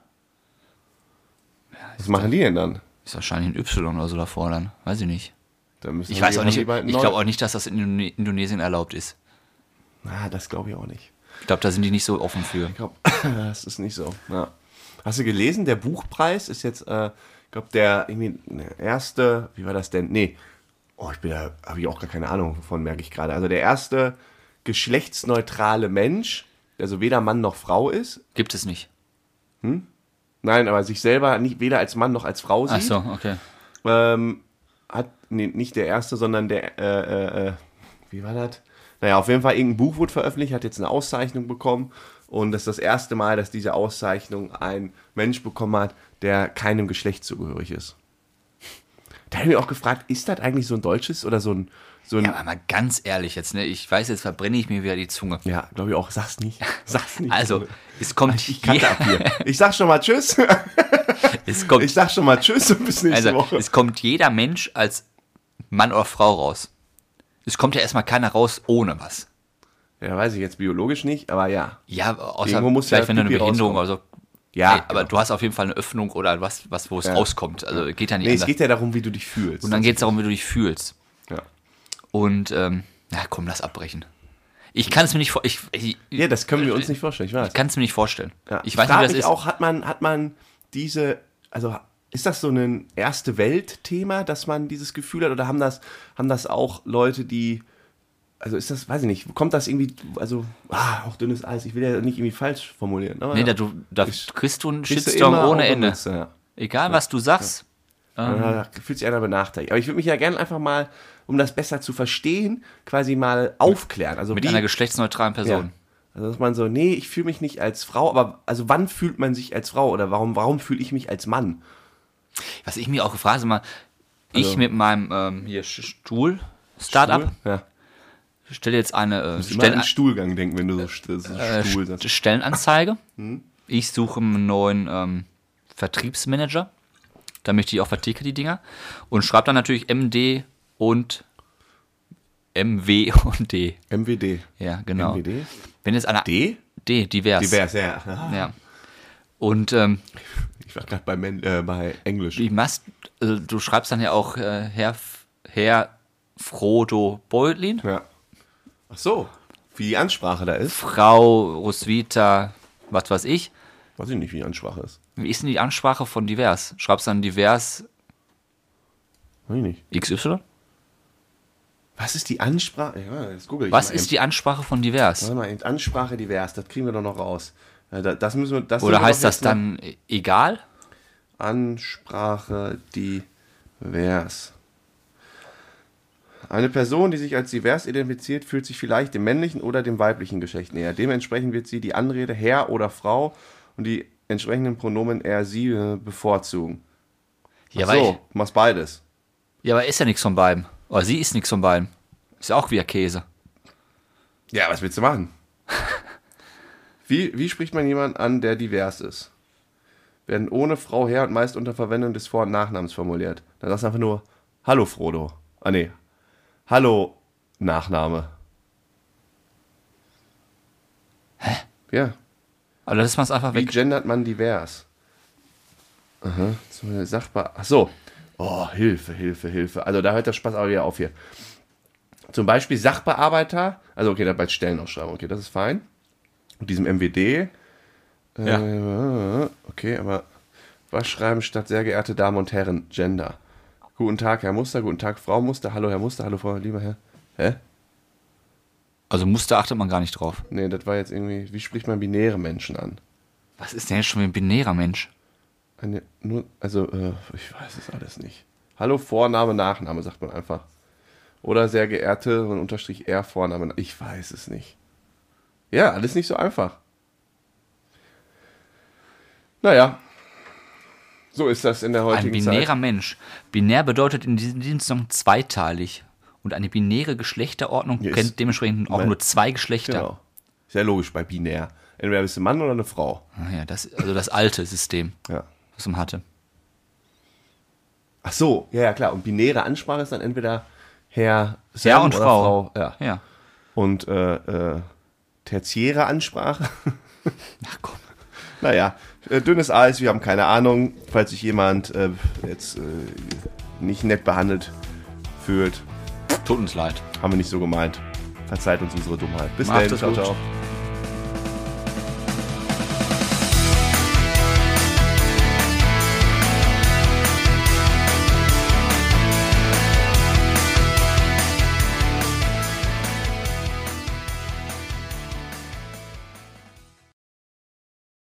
Was machen die denn dann? Ist wahrscheinlich ein Y oder so davor dann. Weiß ich nicht. Ich die- weiß auch nicht, die ich glaube auch nicht, dass das in Indone- Indonesien erlaubt ist. Ah, das glaube ich auch nicht. Ich glaube, da sind die nicht so offen für. Ich glaube, [laughs] das ist nicht so. Ja. Hast du gelesen, der Buchpreis ist jetzt, äh, ich glaube, der irgendwie erste, wie war das denn? Nee. Oh, ich bin da, habe ich auch gar keine Ahnung von, merke ich gerade. Also der erste geschlechtsneutrale Mensch, der so weder Mann noch Frau ist. Gibt es nicht. nein, aber sich selber nicht, weder als Mann noch als Frau sieht. Ach so, okay. ähm, hat, nee, nicht der erste, sondern der, äh, äh, äh, wie war das? Naja, auf jeden Fall irgendein Buch wurde veröffentlicht, hat jetzt eine Auszeichnung bekommen und das ist das erste Mal, dass diese Auszeichnung ein Mensch bekommen hat, der keinem Geschlecht zugehörig ist. Da habe ich mich auch gefragt, ist das eigentlich so ein deutsches oder so ein, so ein, Ja, aber mal ganz ehrlich jetzt, ne? Ich weiß, jetzt verbrenne ich mir wieder die Zunge. ja, glaube ich auch, sag's nicht, [laughs] sag's nicht. Also, es kommt, ich kannte ab hier. Ich sag schon mal Tschüss. [laughs] es kommt, Ich sag schon mal Tschüss und bis nächste also, Woche. es kommt jeder Mensch als Mann oder Frau raus. Es kommt ja erstmal keiner raus ohne was. Ja, weiß ich jetzt biologisch nicht, aber ja. Ja, außer muss vielleicht, ja wenn du eine Behinderung rauskommen. oder so. Ja, Ey, aber genau. du hast auf jeden Fall eine Öffnung oder was, was wo es Ja. rauskommt. Also geht ja nicht Nee, es anders. geht ja darum, wie du dich fühlst. Und dann geht es darum, wie du dich fühlst. ja. Und, ähm, ja, komm, lass abbrechen. Ich kann es mir nicht vor, ich, ich, ja, das können wir uns nicht vorstellen, ich weiß. ich kann es mir nicht vorstellen. Ja. Ich weiß nicht, das ist. auch, hat man, hat man diese, also ist das so ein erste Welt-Thema, dass man dieses Gefühl hat, oder haben das, haben das auch Leute, die, also ist das, weiß ich nicht, kommt das irgendwie, also, ah, auch dünnes Eis, ich will ja nicht irgendwie falsch formulieren. Aber Nee, ja. da, du, da kriegst du einen Shitstorm ohne Ende. Benutzer, Ja. Egal, was du sagst. Da fühlt sich einer benachteiligt. Aber ich würde mich ja gerne einfach mal, um das besser zu verstehen, quasi mal aufklären. Also Mit wie, einer geschlechtsneutralen Person. Ja. Also dass man so, nee, ich fühle mich nicht als Frau, aber also wann fühlt man sich als Frau oder warum, warum fühle ich mich als Mann? Was ich mir auch gefragt habe, mal, ich Also- mit meinem ähm, hier Stuhl, Startup, Ja. stelle jetzt eine äh, Stellen, an Stuhlgang denken, wenn du so, so äh, Stuhl sagst. Stellenanzeige. [laughs] Hm? Ich suche einen neuen ähm, Vertriebsmanager, damit ich auch verticke die Dinger. Und schreibe dann natürlich MD und MW [laughs] und D. MWD. Ja, genau. MWD? Wenn jetzt einer D? D, divers. Divers, ja. Ah, Ja. Und ähm, [laughs] Ich war gerade bei, äh, bei Englisch. wie machst also du schreibst dann ja auch äh, Herr, Herr Frodo Beutlin, Ja. Ach so, wie die Ansprache da ist. Frau Roswitha, was weiß ich. Weiß ich nicht, wie die Ansprache ist. Wie ist denn die Ansprache von divers? Schreibst dann divers Weiß ich nicht. XY? Was ist die Ansprache? Ja, das google ich Was ist eben. die Ansprache von divers? Warte mal. Ansprache divers, das kriegen wir doch noch raus. Da- Das müssen wir, das Oder heißt das dann e- egal? Ansprache divers. Eine Person, die sich als divers identifiziert, fühlt sich vielleicht dem männlichen oder dem weiblichen Geschlecht näher. Dementsprechend wird sie die Anrede Herr oder Frau und die entsprechenden Pronomen er, sie äh, bevorzugen. Ja, Ach so, ich, du machst beides. ja, aber ist ja nichts von beiden. Oder sie ist nichts von beiden. Ist ja auch wieder Käse. Ja, was willst du machen? Wie, wie spricht man jemanden an, der divers ist? Werden ohne Frau her und meist unter Verwendung des Vor- und Nachnamens formuliert. Dann sagst du einfach nur Hallo Frodo. Ah nee. Hallo Nachname. Hä? Ja. Also das machst einfach Wie weg. gendert man divers? Aha. Zum Sachbar. Ach so. Oh, Hilfe, Hilfe, Hilfe. Also da hört der Spaß auch wieder auf hier. Zum Beispiel Sachbearbeiter. Also okay, da bald Stellenausschreibung. Okay, das ist fein. Und diesem MWD. Äh, okay, aber was schreiben statt sehr geehrte Damen und Herren? Gender. Guten Tag, Herr Muster. Guten Tag, Frau Muster. Hallo, Herr Muster. Hallo, Frau, lieber Herr. Hä? Also Muster achtet man gar nicht drauf. Nee, das war jetzt irgendwie. Wie spricht man binäre Menschen an? Was ist denn jetzt schon ein binärer Mensch? Eine, nur, also, äh, ich weiß es alles nicht. Hallo, Vorname, Nachname, sagt man einfach. Oder sehr geehrte und unterstrich R Vorname. Ich weiß es nicht. Ja, alles nicht so einfach. Naja. So ist das in der Ein heutigen binärer Zeit. Mensch. Binär bedeutet in diesem Dienstag zweiteilig. Und eine binäre Geschlechterordnung ist- kennt dementsprechend auch nur zwei Geschlechter. Genau. Sehr logisch bei binär. Entweder bist du ein Mann oder eine Frau. Ah Ja, das, also das alte System, Ja. was man hatte. Ach so, ja, ja, klar. Und binäre Ansprache ist dann entweder Herr, Sam Herr und oder Frau. Ja. Ja. Und äh, äh, tertiäre Ansprache [laughs] Ach komm. Naja, äh, dünnes Eis, wir haben keine Ahnung. Falls sich jemand äh, jetzt äh, nicht nett behandelt fühlt, Tut uns leid. haben wir nicht so gemeint. Verzeiht uns unsere Dummheit. Bis Macht dann, ciao, ciao.